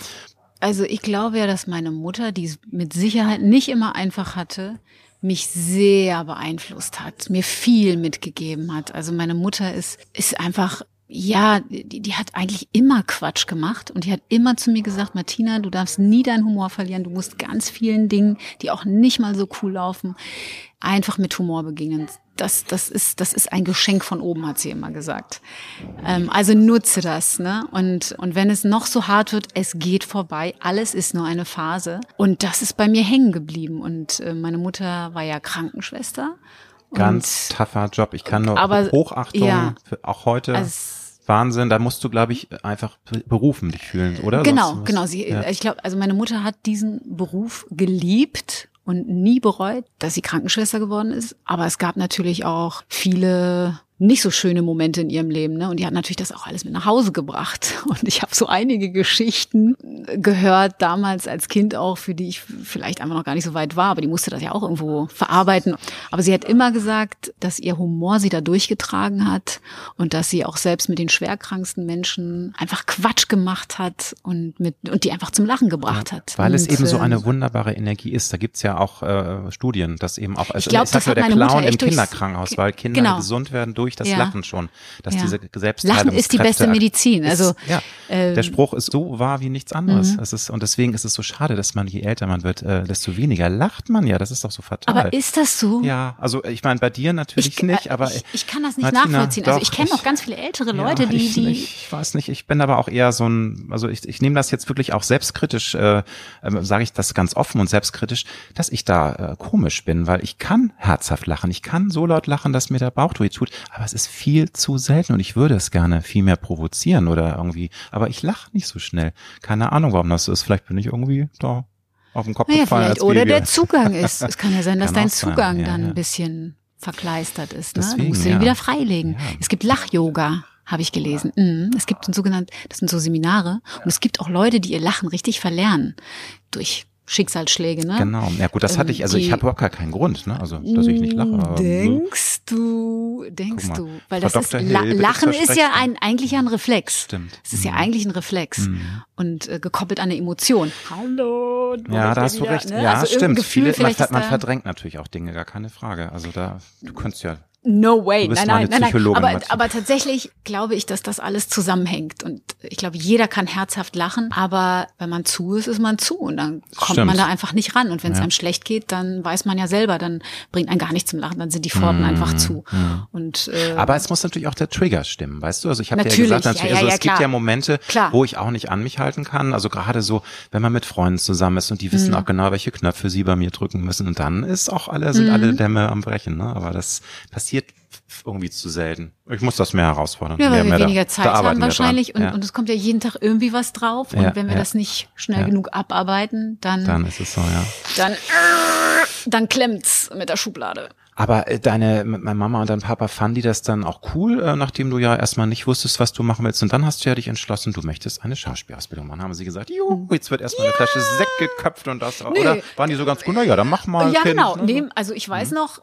also ich glaube ja, dass meine Mutter, die es mit Sicherheit nicht immer einfach hatte, mich sehr beeinflusst hat, mir viel mitgegeben hat. Also meine Mutter ist, ist einfach ja, die, die hat eigentlich immer Quatsch gemacht und die hat immer zu mir gesagt, Martina, du darfst nie deinen Humor verlieren, du musst ganz vielen Dingen, die auch nicht mal so cool laufen, einfach mit Humor begegnen. Das, das ist, das ist ein Geschenk von oben, hat sie immer gesagt. Ähm, also nutze das, ne? Und, und wenn es noch so hart wird, es geht vorbei. Alles ist nur eine Phase. Und das ist bei mir hängen geblieben. Und äh, meine Mutter war ja Krankenschwester. Ganz tougher Job. Ich kann nur aber, Hochachtung ja, für, auch heute. Also Wahnsinn, da musst du, glaube ich, einfach berufen dich fühlen, oder? Genau, genau. Sie, ja. Ich glaube, also meine Mutter hat diesen Beruf geliebt und nie bereut, dass sie Krankenschwester geworden ist. Aber es gab natürlich auch viele nicht so schöne Momente in ihrem Leben. Ne? Und die hat natürlich das auch alles mit nach Hause gebracht. Und ich habe so einige Geschichten gehört, damals als Kind auch, für die ich vielleicht einfach noch gar nicht so weit war, aber die musste das ja auch irgendwo verarbeiten. Aber sie hat immer gesagt, dass ihr Humor sie da durchgetragen hat und dass sie auch selbst mit den schwerkranksten Menschen einfach Quatsch gemacht hat und mit und die einfach zum Lachen gebracht hat. Weil und, es eben so eine ähm, wunderbare Energie ist. Da gibt's ja auch äh, Studien, dass eben auch, also ich glaub, das hat der Clown im Kinderkrankenhaus, weil Kinder genau. gesund werden durch durch das ja. Lachen schon, dass ja. diese Lachen ist die beste Medizin. Also ist, ja, äh, der Spruch ist so wahr wie nichts anderes. Mhm. Es ist und deswegen ist es so schade, dass man je älter man wird, äh, desto weniger lacht man ja. Das ist doch so fatal. Aber ist das so? Ja, also ich meine bei dir natürlich ich, nicht, aber ich, ich kann das nicht Martina, nachvollziehen. Also ich kenne noch ganz viele ältere Leute, die ich, die ich weiß nicht. Ich bin aber auch eher so ein, also ich, ich nehme das jetzt wirklich auch selbstkritisch, äh, äh, sage ich das ganz offen und selbstkritisch, dass ich da äh, komisch bin, weil ich kann herzhaft lachen, ich kann so laut lachen, dass mir der Bauch tut, aber es ist viel zu selten und ich würde es gerne viel mehr provozieren oder irgendwie, aber ich lache nicht so schnell. Keine Ahnung, warum das so ist. Vielleicht bin ich irgendwie da auf den Kopf naja, gefallen. Vielleicht. Oder der Zugang ist. Es kann ja sein, dass dein Zugang ja, dann ja. ein bisschen verkleistert ist. Ne? Deswegen, du musst ja. ihn wieder freilegen. Es gibt Lach-Yoga habe ich gelesen. Mhm. Es gibt ein sogenanntes, das sind so Seminare und es gibt auch Leute, die ihr Lachen richtig verlernen durch Schicksalsschläge, ne? Genau. Ja gut, das hatte ich, also die, ich habe überhaupt gar keinen Grund, ne? Also dass ich nicht lache. Denkst du, denkst du, weil das ist La Lachen ist ja ein eigentlich ein Reflex. Stimmt. Es ist mhm. ja eigentlich ein Reflex mhm. und äh, gekoppelt an eine Emotion. Hallo. Ja, da hast du recht. Ne? Ja, also stimmt. Gefühl, Viele, man, man verdrängt natürlich auch Dinge, gar keine Frage. Also da, du könntest ja No way. nein, nein, nein, nein. Aber, aber tatsächlich glaube ich, dass das alles zusammenhängt. Und ich glaube, jeder kann herzhaft lachen, aber wenn man zu ist, ist man zu. Und dann kommt Stimmt. man da einfach nicht ran. Und wenn es ja. einem schlecht geht, dann weiß man ja selber, dann bringt einen gar nichts zum Lachen, dann sind die Pforten mmh, einfach zu. Mmh. Und, äh, aber es muss natürlich auch der Trigger stimmen, weißt du? Also ich habe ja gesagt, natürlich, ja, also es gibt ja Momente, klar. wo ich auch nicht an mich halten kann. Also gerade so, wenn man mit Freunden zusammen ist und die wissen mmh. auch genau, welche Knöpfe sie bei mir drücken müssen. Und dann ist auch alle, sind alle Dämme am Brechen. Ne? Aber das passiert passiert irgendwie zu selten. Ich muss das mehr herausfordern. Ja, weil wir weniger da, Zeit da haben wahrscheinlich und, ja. und es kommt ja jeden Tag irgendwie was drauf und ja, wenn wir das nicht schnell genug abarbeiten, dann dann ist es so, ja. Dann dann klemmt's mit der Schublade. Aber äh, deine meine Mama und dein Papa fanden die das dann auch cool, äh, nachdem du ja erstmal nicht wusstest, was du machen willst. Und dann hast du ja dich entschlossen, du möchtest eine Schauspielausbildung machen. Haben sie gesagt, juhu, jetzt wird erstmal ja. eine Flasche Sekt geköpft und das. Nee. Oder waren die so ganz gut, na ja, dann mach mal. Ja, kind. genau. Nee, also ich weiß hm. noch,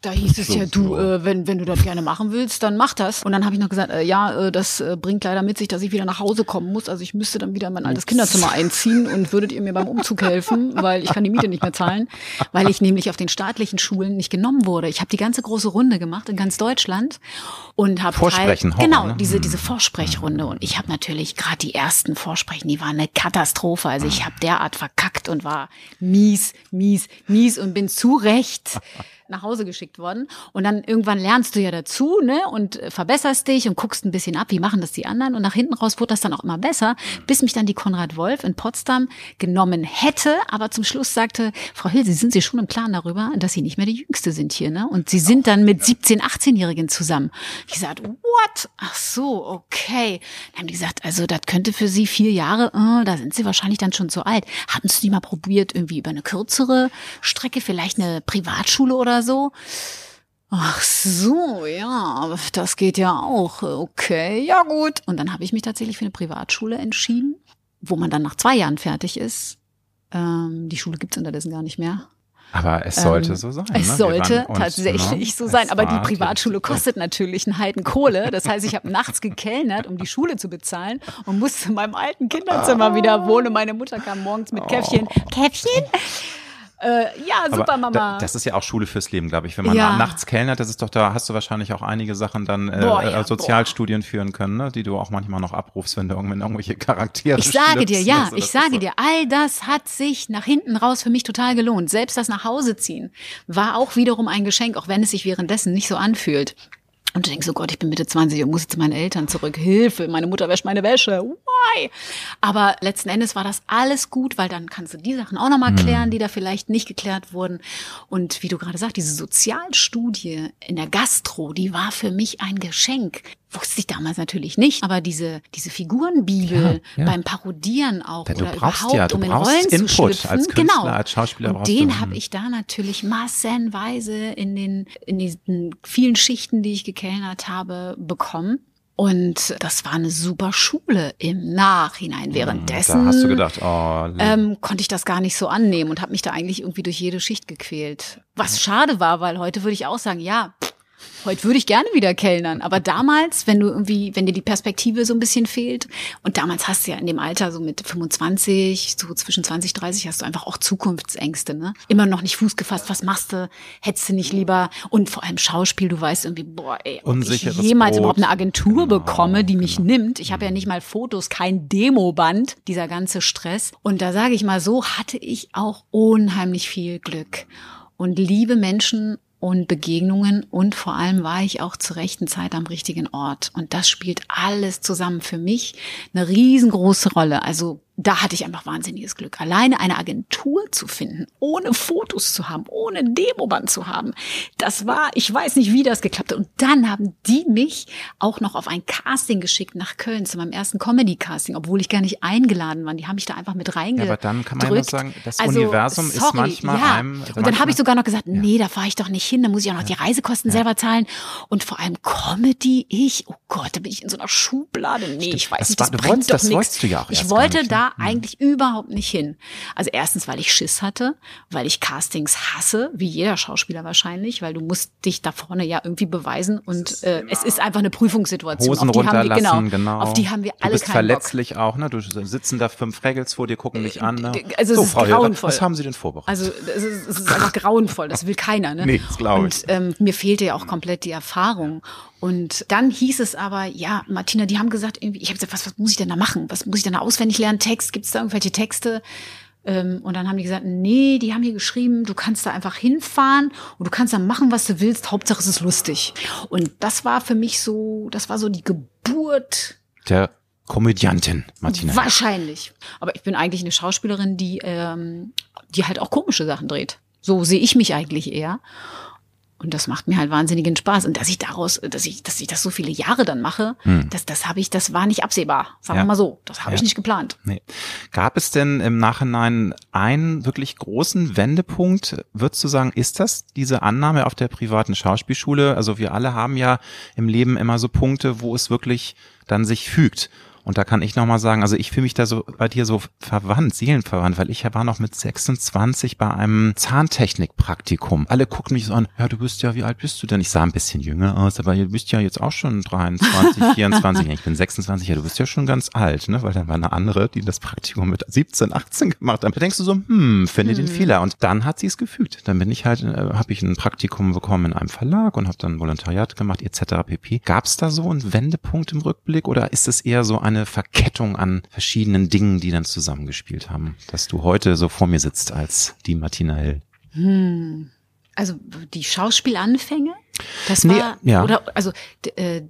da hieß es so, ja, du, äh, wenn, wenn du das gerne machen willst, dann mach das. Und dann habe ich noch gesagt, äh, ja, äh, das äh, bringt leider mit sich, dass ich wieder nach Hause kommen muss. Also ich müsste dann wieder in mein altes Kinderzimmer einziehen und würdet ihr mir beim Umzug helfen, weil ich kann die Miete nicht mehr zahlen, weil ich nämlich auf den staatlichen Schulen nicht genommen wurde. Ich habe die ganze große Runde gemacht in ganz Deutschland und habe Vorsprechen, Horror, genau ne? diese diese Vorsprechrunde und ich habe natürlich gerade die ersten Vorsprechen, die waren eine Katastrophe. Also ich habe derart verkackt und war mies, mies, mies und bin zu Recht nach Hause geschickt worden. Und dann irgendwann lernst du ja dazu, ne, und äh, verbesserst dich und guckst ein bisschen ab, wie machen das die anderen. Und nach hinten raus wurde das dann auch immer besser, bis mich dann die Konrad Wolf in Potsdam genommen hätte, aber zum Schluss sagte, Frau Hill, Sie sind sich schon im Plan darüber, dass Sie nicht mehr die Jüngste sind hier, ne? Und Sie sind dann mit 17, 18-Jährigen zusammen. Ich gesagt, what? Ach so, okay. Dann haben die gesagt, also das könnte für Sie vier Jahre, äh, da sind Sie wahrscheinlich dann schon zu alt. Hatten Sie die mal probiert, irgendwie über eine kürzere Strecke, vielleicht eine Privatschule oder oder so. Ach so, ja, das geht ja auch. Okay, ja gut. Und dann habe ich mich tatsächlich für eine Privatschule entschieden, wo man dann nach zwei Jahren fertig ist. Ähm, die Schule gibt's unterdessen gar nicht mehr. Aber es sollte ähm, so sein. Es ne? sollte uns, tatsächlich ne? so sein. Aber die Privatschule kostet natürlich einen Heiden Kohle. Das heißt, ich habe nachts gekellnert, um die Schule zu bezahlen und musste in meinem alten Kinderzimmer wieder wohnen. Meine Mutter kam morgens mit Käffchen. Oh. Käffchen? Äh, ja, super Mama. Da, das ist ja auch Schule fürs Leben, glaube ich. Wenn man ja. nachts kellnert, das ist doch, da hast du wahrscheinlich auch einige Sachen dann äh, boah, ja, Sozialstudien boah. führen können, ne? die du auch manchmal noch abrufst, wenn du irgendwelche Charaktere Ich sage dir, ja, also, ich sage dir, all das hat sich nach hinten raus für mich total gelohnt. Selbst das nach Hause ziehen war auch wiederum ein Geschenk, auch wenn es sich währenddessen nicht so anfühlt. Und du denkst, oh Gott, ich bin Mitte 20 und muss zu meinen Eltern zurück. Hilfe, meine Mutter wäscht meine Wäsche. Why? Aber letzten Endes war das alles gut, weil dann kannst du die Sachen auch nochmal mhm. klären, die da vielleicht nicht geklärt wurden. Und wie du gerade sagst, diese Sozialstudie in der Gastro, die war für mich ein Geschenk wusste ich damals natürlich nicht, aber diese, diese Figurenbibel ja, ja. beim Parodieren auch ja, oder überhaupt, ja, um in Rollen Input zu schlüpfen. Als Künstler, genau. als Schauspieler Und den habe ich da natürlich massenweise in den, in diesen vielen Schichten, die ich gekellnert habe, bekommen. Und das war eine super Schule im Nachhinein. Hm, Währenddessen da hast du gedacht, oh, ähm, konnte ich das gar nicht so annehmen und habe mich da eigentlich irgendwie durch jede Schicht gequält. Was schade war, weil heute würde ich auch sagen, ja, pff, Heute würde ich gerne wieder kellnern, aber damals, wenn du irgendwie, wenn dir die Perspektive so ein bisschen fehlt und damals hast du ja in dem Alter so mit 25, so zwischen 20, 30 hast du einfach auch Zukunftsängste, ne? Immer noch nicht Fuß gefasst, was machst du? Hättest du nicht lieber und vor allem Schauspiel, du weißt irgendwie, boah, ey, ob Unsicheres ich jemals Brot. überhaupt eine Agentur genau, bekomme, die mich genau. nimmt. Ich habe ja nicht mal Fotos, kein Demoband, dieser ganze Stress und da sage ich mal so, hatte ich auch unheimlich viel Glück und liebe Menschen und Begegnungen und vor allem war ich auch zur rechten Zeit am richtigen Ort. Und das spielt alles zusammen für mich eine riesengroße Rolle. Also da hatte ich einfach wahnsinniges Glück. Alleine eine Agentur zu finden, ohne Fotos zu haben, ohne Demoband zu haben, das war, ich weiß nicht, wie das geklappt hat. Und dann haben die mich auch noch auf ein Casting geschickt nach Köln zu meinem ersten Comedy-Casting, obwohl ich gar nicht eingeladen war. Die haben mich da einfach mit reingedrückt. Ja, aber dann kann man ja sagen, das also, Universum sorry, ist manchmal ja. einem. Also und dann habe ich sogar noch gesagt, nee, da fahre ich doch nicht hin, da muss ich auch noch ja. die Reisekosten selber zahlen. Und vor allem Comedy, ich, oh Gott, da bin ich in so einer Schublade. Nee, Stimmt. ich weiß das nicht, das war, bringt doch nichts. Ich wollte da hm. eigentlich überhaupt nicht hin. Also erstens, weil ich Schiss hatte, weil ich Castings hasse, wie jeder Schauspieler wahrscheinlich, weil du musst dich da vorne ja irgendwie beweisen und äh, es ist einfach eine Prüfungssituation. Hosen runterlassen, wir, genau, genau. Auf die haben wir alle Du bist verletzlich Bock. auch, ne? Du sitzen da fünf Regels vor dir, gucken dich an. Ne? Also so, es ist Frau grauenvoll. was haben Sie denn vorbereitet? Also es ist, es ist einfach grauenvoll, das will keiner. Ne? Nee, das glaube ich. Und ähm, mir fehlte ja auch komplett die Erfahrung. Und dann hieß es aber, ja, Martina, die haben gesagt, irgendwie, ich habe gesagt, was, was muss ich denn da machen? Was muss ich denn da auswendig lernen? Text, gibt es da irgendwelche Texte? Ähm, und dann haben die gesagt, nee, die haben hier geschrieben, du kannst da einfach hinfahren und du kannst da machen, was du willst. Hauptsache es ist lustig. Und das war für mich so, das war so die Geburt der Komödiantin, Martina. Wahrscheinlich. Aber ich bin eigentlich eine Schauspielerin, die, ähm, die halt auch komische Sachen dreht. So sehe ich mich eigentlich eher. Und das macht mir halt wahnsinnigen Spaß. Und dass ich daraus, dass ich, dass ich das so viele Jahre dann mache, hm. das, das habe ich, das war nicht absehbar. Sagen ja. wir mal so. Das habe ja. ich nicht geplant. Nee. Gab es denn im Nachhinein einen wirklich großen Wendepunkt? Würdest du sagen, ist das diese Annahme auf der privaten Schauspielschule? Also wir alle haben ja im Leben immer so Punkte, wo es wirklich dann sich fügt. Und da kann ich nochmal sagen, also ich fühle mich da so bei dir so verwandt, seelenverwandt, weil ich war noch mit 26 bei einem Zahntechnikpraktikum. Alle gucken mich so an, ja, du bist ja, wie alt bist du denn? Ich sah ein bisschen jünger aus, aber du bist ja jetzt auch schon 23, 24. ich bin 26, ja, du bist ja schon ganz alt, ne? Weil dann war eine andere, die das Praktikum mit 17, 18 gemacht hat. Da denkst du so, hm, finde hm. den Fehler. Und dann hat sie es gefügt. Dann bin ich halt, äh, habe ich ein Praktikum bekommen in einem Verlag und habe dann Volontariat gemacht, etc. pp. Gab es da so einen Wendepunkt im Rückblick oder ist es eher so ein eine Verkettung an verschiedenen Dingen, die dann zusammengespielt haben, dass du heute so vor mir sitzt als die Martina Hill? Hm. Also die Schauspielanfänge? Das war, nee, ja. oder, also, äh,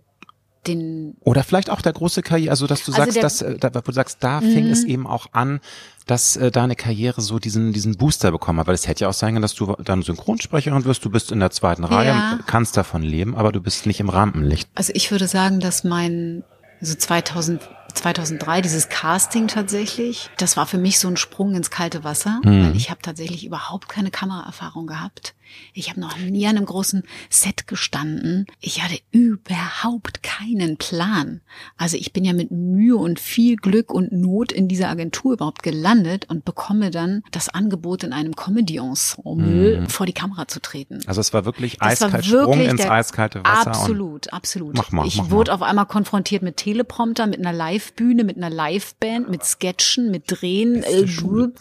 den oder vielleicht auch der große Karriere, also dass du also sagst, dass äh, da, wo du sagst, da fing es mhm. eben auch an, dass äh, deine Karriere so diesen diesen Booster bekommen hat, weil es hätte ja auch sein können, dass du dann Synchronsprecherin wirst, du bist in der zweiten Reihe, ja. kannst davon leben, aber du bist nicht im Rampenlicht. Also ich würde sagen, dass mein also 2000 2003 dieses Casting tatsächlich. Das war für mich so ein Sprung ins kalte Wasser, mhm. weil ich habe tatsächlich überhaupt keine Kameraerfahrung gehabt. Ich habe noch nie an einem großen Set gestanden. Ich hatte überhaupt keinen Plan. Also ich bin ja mit Mühe und viel Glück und Not in dieser Agentur überhaupt gelandet und bekomme dann das Angebot in einem Comedy-Ensemble mhm. vor die Kamera zu treten. Also es war wirklich eiskalt Sprung ins eiskalte Wasser. Absolut, absolut. Mach mal, ich mach wurde mal. auf einmal konfrontiert mit Teleprompter, mit einer Live-Bühne, mit einer Live-Band, mit Sketchen, mit Drehen. Äh,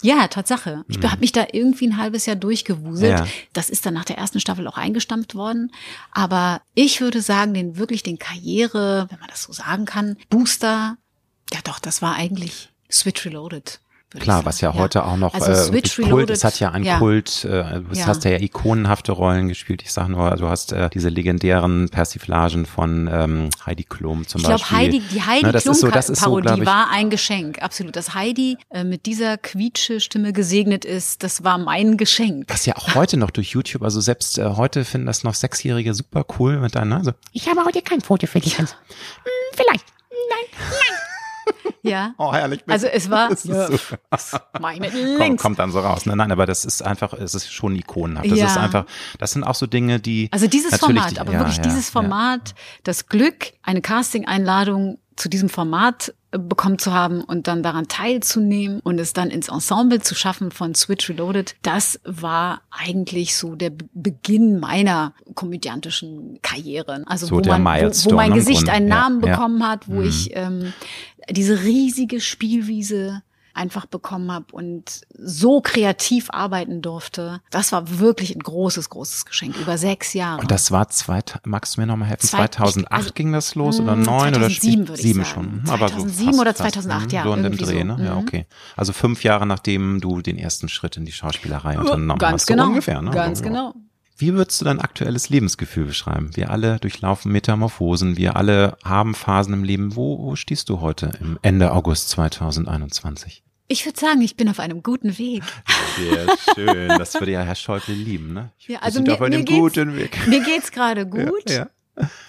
ja, Tatsache. Ich mhm. habe mich da irgendwie ein halbes Jahr durchgewuselt. Ja. Das ist dann nach der ersten Staffel auch eingestampft worden. Aber ich würde sagen, den wirklich den Karriere, wenn man das so sagen kann, Booster, ja doch, das war eigentlich Switch Reloaded. Klar, was ja, heute auch noch also äh, Switch Kult, es hat ja einen ja. Kult, äh, du ja. hast ja ikonenhafte Rollen gespielt. Ich sag nur, du hast äh, diese legendären Persiflagen von ähm, Heidi Klum zum ich Beispiel. Ich glaube, Heidi, die Heidi ne, Klum so, Parodie so, war ein Geschenk, absolut. Dass Heidi äh, mit dieser quietsche Stimme gesegnet ist, das war mein Geschenk. Was ja auch heute noch durch YouTube, also selbst äh, heute finden das noch Sechsjährige super cool mit deiner. Also, ich habe heute kein Foto für dich. Hans. Hm, vielleicht. Nein, nein. Ja. Oh, herrlich. Also es war, ja, so. mit links. Kommt, kommt dann so raus. Nein, nein, aber das ist einfach, es ist schon ikonenhaft. Das ja. ist einfach, das sind auch so Dinge, die. Also dieses Format, aber ja, wirklich dieses Format, das Glück, eine Casting-Einladung zu diesem Format äh, bekommen zu haben und dann daran teilzunehmen und es dann ins Ensemble zu schaffen von Switch Reloaded, das war eigentlich so der Beginn meiner komödiantischen Karriere. Also so wo, man, wo, wo, mein Gesicht einen Namen ja, bekommen ja. hat, wo mhm. ich ähm, diese riesige Spielwiese einfach bekommen habe und so kreativ arbeiten durfte. Das war wirklich ein großes, großes Geschenk über sechs Jahre. Und das war zwei, magst du mir nochmal helfen? 2008 also, ging das los oder hm, neun oder sieben würde ich sieben sagen. schon. Aber 2007 so oder 2008, fast, ja. So in dem Dreh, ne? Ja, mhm. okay. Also fünf Jahre nachdem du den ersten Schritt in die Schauspielerei unternommen Ganz hast. Genau. So ungefähr, ne? Ganz genau. Wie würdest du dein aktuelles Lebensgefühl beschreiben? Wir alle durchlaufen Metamorphosen, wir alle haben Phasen im Leben. Wo, wo stehst du heute im Ende August 2021? Ich würde sagen, ich bin auf einem guten Weg. Sehr schön. Das würde ja Herr Schäuble lieben, ne? Ich ja, also mir, auf einem mir guten Weg. Mir geht's gerade gut. Ja, ja.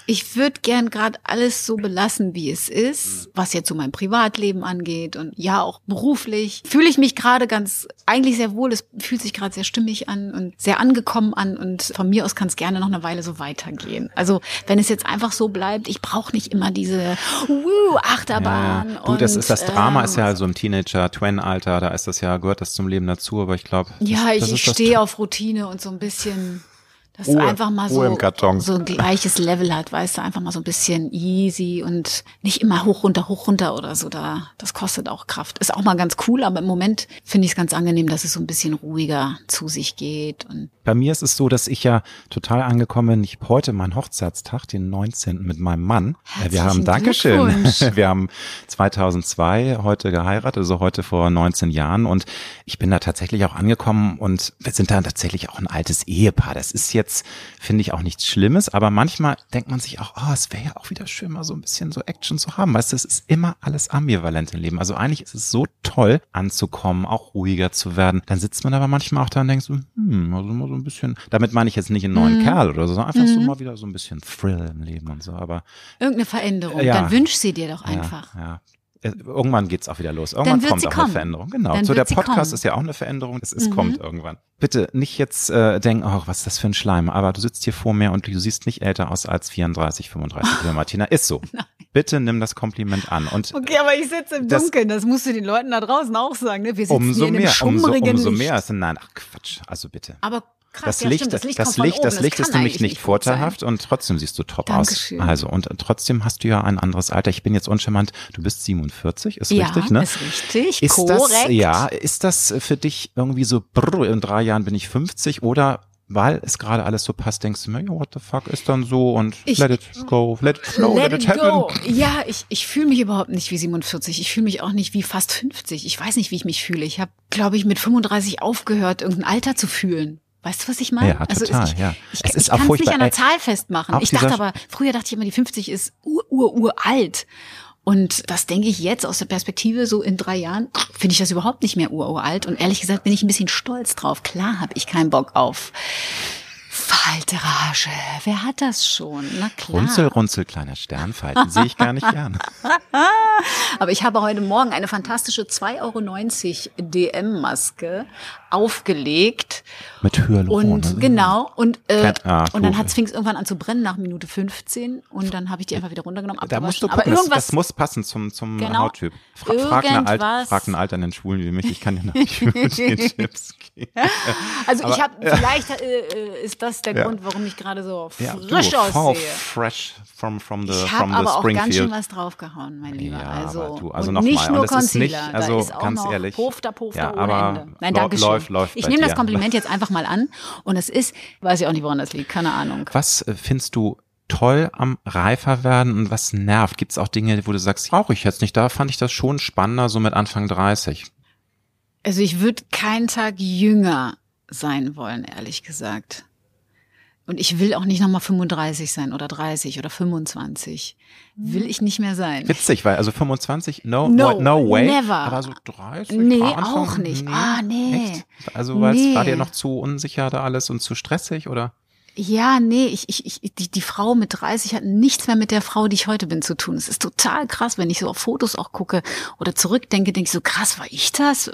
Ich würde gern gerade alles so belassen, wie es ist, was jetzt so mein Privatleben angeht und ja auch beruflich. Fühle ich mich gerade ganz eigentlich sehr wohl. Es fühlt sich gerade sehr stimmig an und sehr angekommen an und von mir aus kann es gerne noch eine Weile so weitergehen. Also wenn es jetzt einfach so bleibt, ich brauche nicht immer diese uh, Achterbahn. Ja. Du, das ist das Drama ähm, ist ja also im Teenager, Twen-Alter, da ist das ja gehört das zum Leben dazu. Aber ich glaube, ja, ich, ich stehe auf Routine und so ein bisschen dass Ruhe, einfach mal so, so ein gleiches Level hat, weißt du, einfach mal so ein bisschen easy und nicht immer hoch, runter, hoch, runter oder so. Da, das kostet auch Kraft. Ist auch mal ganz cool, aber im Moment finde ich es ganz angenehm, dass es so ein bisschen ruhiger zu sich geht. Und Bei mir ist es so, dass ich ja total angekommen bin. Ich habe heute meinen Hochzeitstag, den 19. mit meinem Mann. Herzlichen wir haben, Dankeschön. Wir haben 2002 heute geheiratet, also heute vor 19 Jahren. Und ich bin da tatsächlich auch angekommen und wir sind da tatsächlich auch ein altes Ehepaar. Das ist jetzt finde ich auch nichts Schlimmes, aber manchmal denkt man sich auch, oh, es wäre ja auch wieder schön, mal so ein bisschen so Action zu haben. Weißt du, es ist immer alles ambivalent im Leben. Also eigentlich ist es so toll anzukommen, auch ruhiger zu werden. Dann sitzt man aber manchmal auch da und denkt so, hm, also so ein bisschen, damit meine ich jetzt nicht einen neuen mhm. Kerl oder so, sondern einfach mhm. so mal wieder so ein bisschen Thrill im Leben und so, aber. Irgendeine Veränderung, ja, dann wünsch sie dir doch einfach. Ja, ja irgendwann geht's auch wieder los. Irgendwann kommt auch kommen. eine Veränderung. Genau. Dann so der Podcast ist ja auch eine Veränderung. Es, es mhm. kommt irgendwann. Bitte nicht jetzt äh, denken, oh, was ist das für ein Schleim. Aber du sitzt hier vor mir und du siehst nicht älter aus als 34, 35. Martina, ist so. Nein. Bitte nimm das Kompliment an. Und okay, aber ich sitze im Dunkeln. Das, musst du den Leuten da draußen auch sagen. Ne? Wir sitzen umso hier mehr, in umso, umso mehr. Nein, ach Quatsch. Also bitte. Aber Krass, das, ja, Licht, stimmt, das Licht, das Licht, das Licht ist nämlich nicht vorteilhaft sein. und trotzdem siehst du top Dankeschön. aus. Also und trotzdem hast du ja ein anderes Alter. Ich bin jetzt uncharmant. Du bist 47, ist ja, richtig, ne? Ist richtig, ist korrekt. Das, ja, ist das für dich irgendwie so? Brr, in drei Jahren bin ich 50 oder weil es gerade alles so passt, denkst du mir, what the fuck ist dann so und ich, let it go, let it flow, let, let it, happen. Go. Ja, ich, ich fühle mich überhaupt nicht wie 47. Ich fühle mich auch nicht wie fast 50. Ich weiß nicht, wie ich mich fühle. Ich habe, glaube ich, mit 35 aufgehört, irgendein Alter zu fühlen. Weißt du, was ich meine? Ja, also total, ich, ja. Ich, ich, ich kann es nicht an einer Zahl festmachen. Ich dachte aber, früher dachte ich immer, die 50 ist ur, ur, uralt. Und das denke ich jetzt aus der Perspektive, so in drei Jahren, finde ich das überhaupt nicht mehr uralt. Und ehrlich gesagt bin ich ein bisschen stolz drauf. Klar habe ich keinen Bock auf Faltrage. Wer hat das schon? Na klar. Runzel, runzel, kleiner Sternfalten. Sehe ich gar nicht gern. Aber ich habe heute Morgen eine fantastische 2,90 Euro DM-Maske aufgelegt. Mit Hyaluron. Und ne? genau. Und, äh, ah, und dann hat es irgendwann an zu brennen nach Minute 15 und dann habe ich die einfach wieder runtergenommen. Da musst du gucken, Aber irgendwas, das, das muss passen zum, zum genau, Hauttyp. Fra frag, eine Alt, frag einen alternden Schwulen wie mich, ich kann dir noch nicht die Tipps geben. Also Aber, ich habe, ja. vielleicht äh, äh, ist das der ja. Grund, warum ich gerade so frisch ja, aussehe. fresh from, from the, ich the aber auch ganz schön was draufgehauen, mein Lieber. Ja, also, du, also und noch nicht mal. nur und das Concealer, ist nicht, also da ist auch ganz noch ehrlich. Pofter, Pofter ja, ohne aber Ende. Nein, danke schön. Läuft, läuft ich nehme das Kompliment jetzt einfach mal an und es ist, weiß ich auch nicht, woran das liegt, keine Ahnung. Was äh, findest du toll am reifer werden und was nervt? Gibt es auch Dinge, wo du sagst, brauche ich jetzt nicht? Da fand ich das schon spannender, so mit Anfang 30. Also ich würde keinen Tag jünger sein wollen, ehrlich gesagt. Und ich will auch nicht nochmal 35 sein oder 30 oder 25. Will ich nicht mehr sein. Witzig, weil also 25, no, no, no way. Never. Aber so 30? Nee, auch nicht. Nee. Ah, nee. Echt? Also nee. war dir noch zu unsicher da alles und zu stressig oder? Ja, nee, ich, ich, ich, die, die Frau mit 30 hat nichts mehr mit der Frau, die ich heute bin, zu tun. Es ist total krass, wenn ich so auf Fotos auch gucke oder zurückdenke, denke ich so, krass, war ich das?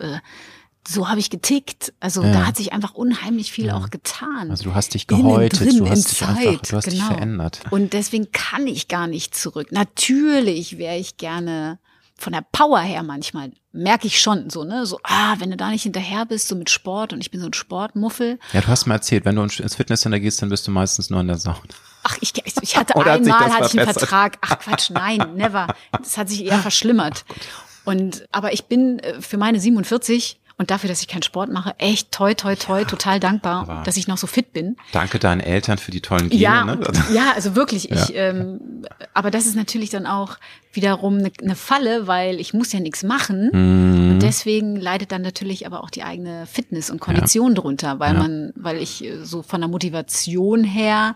So habe ich getickt. Also ja. da hat sich einfach unheimlich viel ja. auch getan. Also du hast dich gehäutet, drin, du hast dich Zeit, einfach, du hast genau. dich verändert. Und deswegen kann ich gar nicht zurück. Natürlich wäre ich gerne von der Power her manchmal merke ich schon so, ne, so, ah, wenn du da nicht hinterher bist, so mit Sport und ich bin so ein Sportmuffel. Ja, du hast mir erzählt, wenn du ins Fitnesscenter gehst, dann bist du meistens nur in der Sauna. Ach, ich, ich hatte einmal hat hatte ich einen Vertrag. Ach Quatsch, nein, never. Das hat sich eher verschlimmert. Und aber ich bin äh, für meine 47 und dafür, dass ich keinen Sport mache, echt toi, toi, toi, ja, total dankbar, dass ich noch so fit bin. Danke deinen Eltern für die tollen Gene. Ja, ne? ja also wirklich. Ja. Ich, ähm, aber das ist natürlich dann auch wiederum eine, eine Falle, weil ich muss ja nichts machen. Mhm. Und deswegen leidet dann natürlich aber auch die eigene Fitness und Kondition ja. drunter, weil man, weil ich äh, so von der Motivation her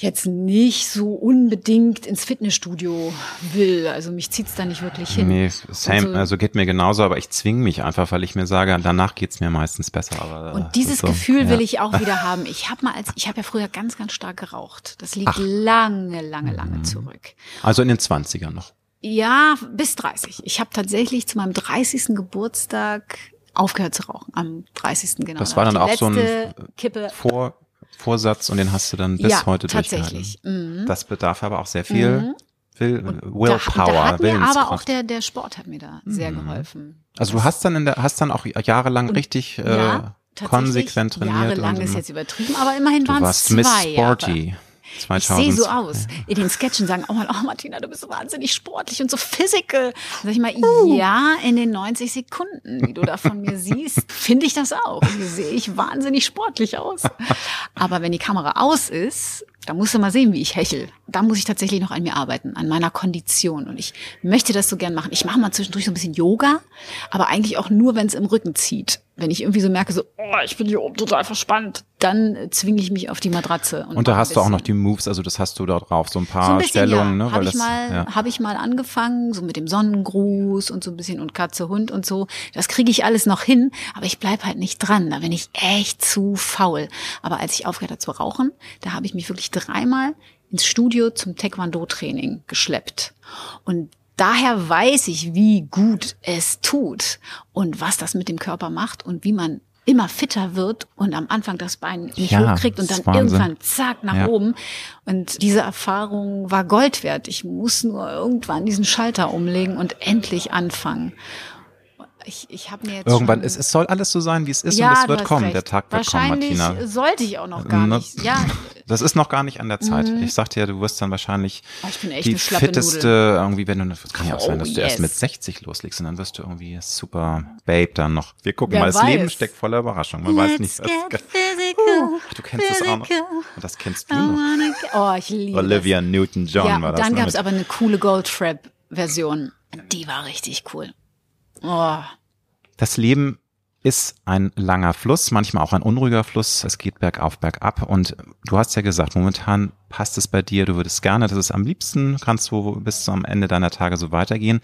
jetzt nicht so unbedingt ins Fitnessstudio will. Also mich zieht's da nicht wirklich hin. Nee, same, also, also geht mir genauso, aber ich zwinge mich einfach, weil ich mir sage, danach geht's mir meistens besser. Aber und dieses so, Gefühl ja. will ich auch wieder haben. Ich habe mal als ich habe ja früher ganz ganz stark geraucht. Das liegt Ach. lange, lange, lange mhm. zurück. Also in den 20ern noch. Ja, bis 30. Ich habe tatsächlich zu meinem 30. Geburtstag aufgehört zu rauchen. Am 30. genau. Das war dann auch so ein Kippe vor Vorsatz und den hast du dann bis ja, heute tatsächlich. Mhm. Das bedarf aber auch sehr viel mhm. Will, Willpower. Da, da mir aber auch der, der Sport hat mir da sehr mhm. geholfen. Also du hast dann in der, hast dann auch jahrelang und, richtig äh, konsequent trainiert. Jahrelang ist jetzt übertrieben, aber immerhin waren es zwei Miss Sporty. Jahre. 2000. Ich sehe so aus. In den Sketchen sagen, oh, oh Martina, du bist so wahnsinnig sportlich und so physical. Sag ich mal, uh. ja, in den 90 Sekunden, wie du da von mir siehst, finde ich das auch. Sehe ich wahnsinnig sportlich aus. Aber wenn die Kamera aus ist, Da musst du mal sehen, wie ich hechel. Da muss ich tatsächlich noch an mir arbeiten, an meiner Kondition. Und ich möchte das so gern machen. Ich mache mal zwischendurch so ein bisschen Yoga, aber eigentlich auch nur, wenn es im Rücken zieht wenn ich irgendwie so merke, so, oh, ich bin hier oben total verspannt, dann zwinge ich mich auf die Matratze. Und, und da hast du auch noch die Moves, also das hast du da drauf, so ein paar so ein bisschen, Stellungen. Ja. Ne, Habe ich, mal, ja. hab ich mal angefangen, so mit dem Sonnengruß und so ein bisschen und Katze, Hund und so. Das kriege ich alles noch hin, aber ich bleib halt nicht dran. Da bin ich echt zu faul. Aber als ich aufgehört habe zu rauchen, da habe ich mich wirklich dreimal ins Studio zum Taekwondo-Training geschleppt. Und daher weiß ich, wie gut es tut und was das mit dem Körper macht und wie man immer fitter wird und am Anfang das Bein nicht ja, hochkriegt und dann irgendwann zack nach ja. oben. Und diese Erfahrung war Gold wert. Ich muss nur irgendwann diesen Schalter umlegen und endlich anfangen. Ich, ich habe mir jetzt irgendwann es, es soll alles so sein, wie es ist ja, und es wird kommen. Recht. Der Tag wird kommen, Martina. Sollte ich auch noch gar nicht. Ja, das ist noch gar nicht an der Zeit. Mhm. Ich sagte ja, du wirst dann wahrscheinlich oh, die fitteste Nudel. irgendwie, wenn du, das kann ja auch oh, sein, dass yes. du erst mit 60 loslegst und dann wirst du irgendwie super Babe dann noch. Wir gucken Wer mal, das Leben steckt voller Überraschung. Man Let's weiß nicht, was uh, Du kennst das auch noch. Und das kennst du noch. Oh, ich liebe Olivia Newton-John ja, war das. Dann gab es aber eine coole Goldfrap-Version. Die war richtig cool. Oh. Das Leben ist ein langer Fluss, manchmal auch ein unruhiger Fluss. Es geht bergauf, bergab. Und du hast ja gesagt, momentan passt es bei dir. Du würdest gerne, dass es am liebsten kannst du bis zum Ende deiner Tage so weitergehen.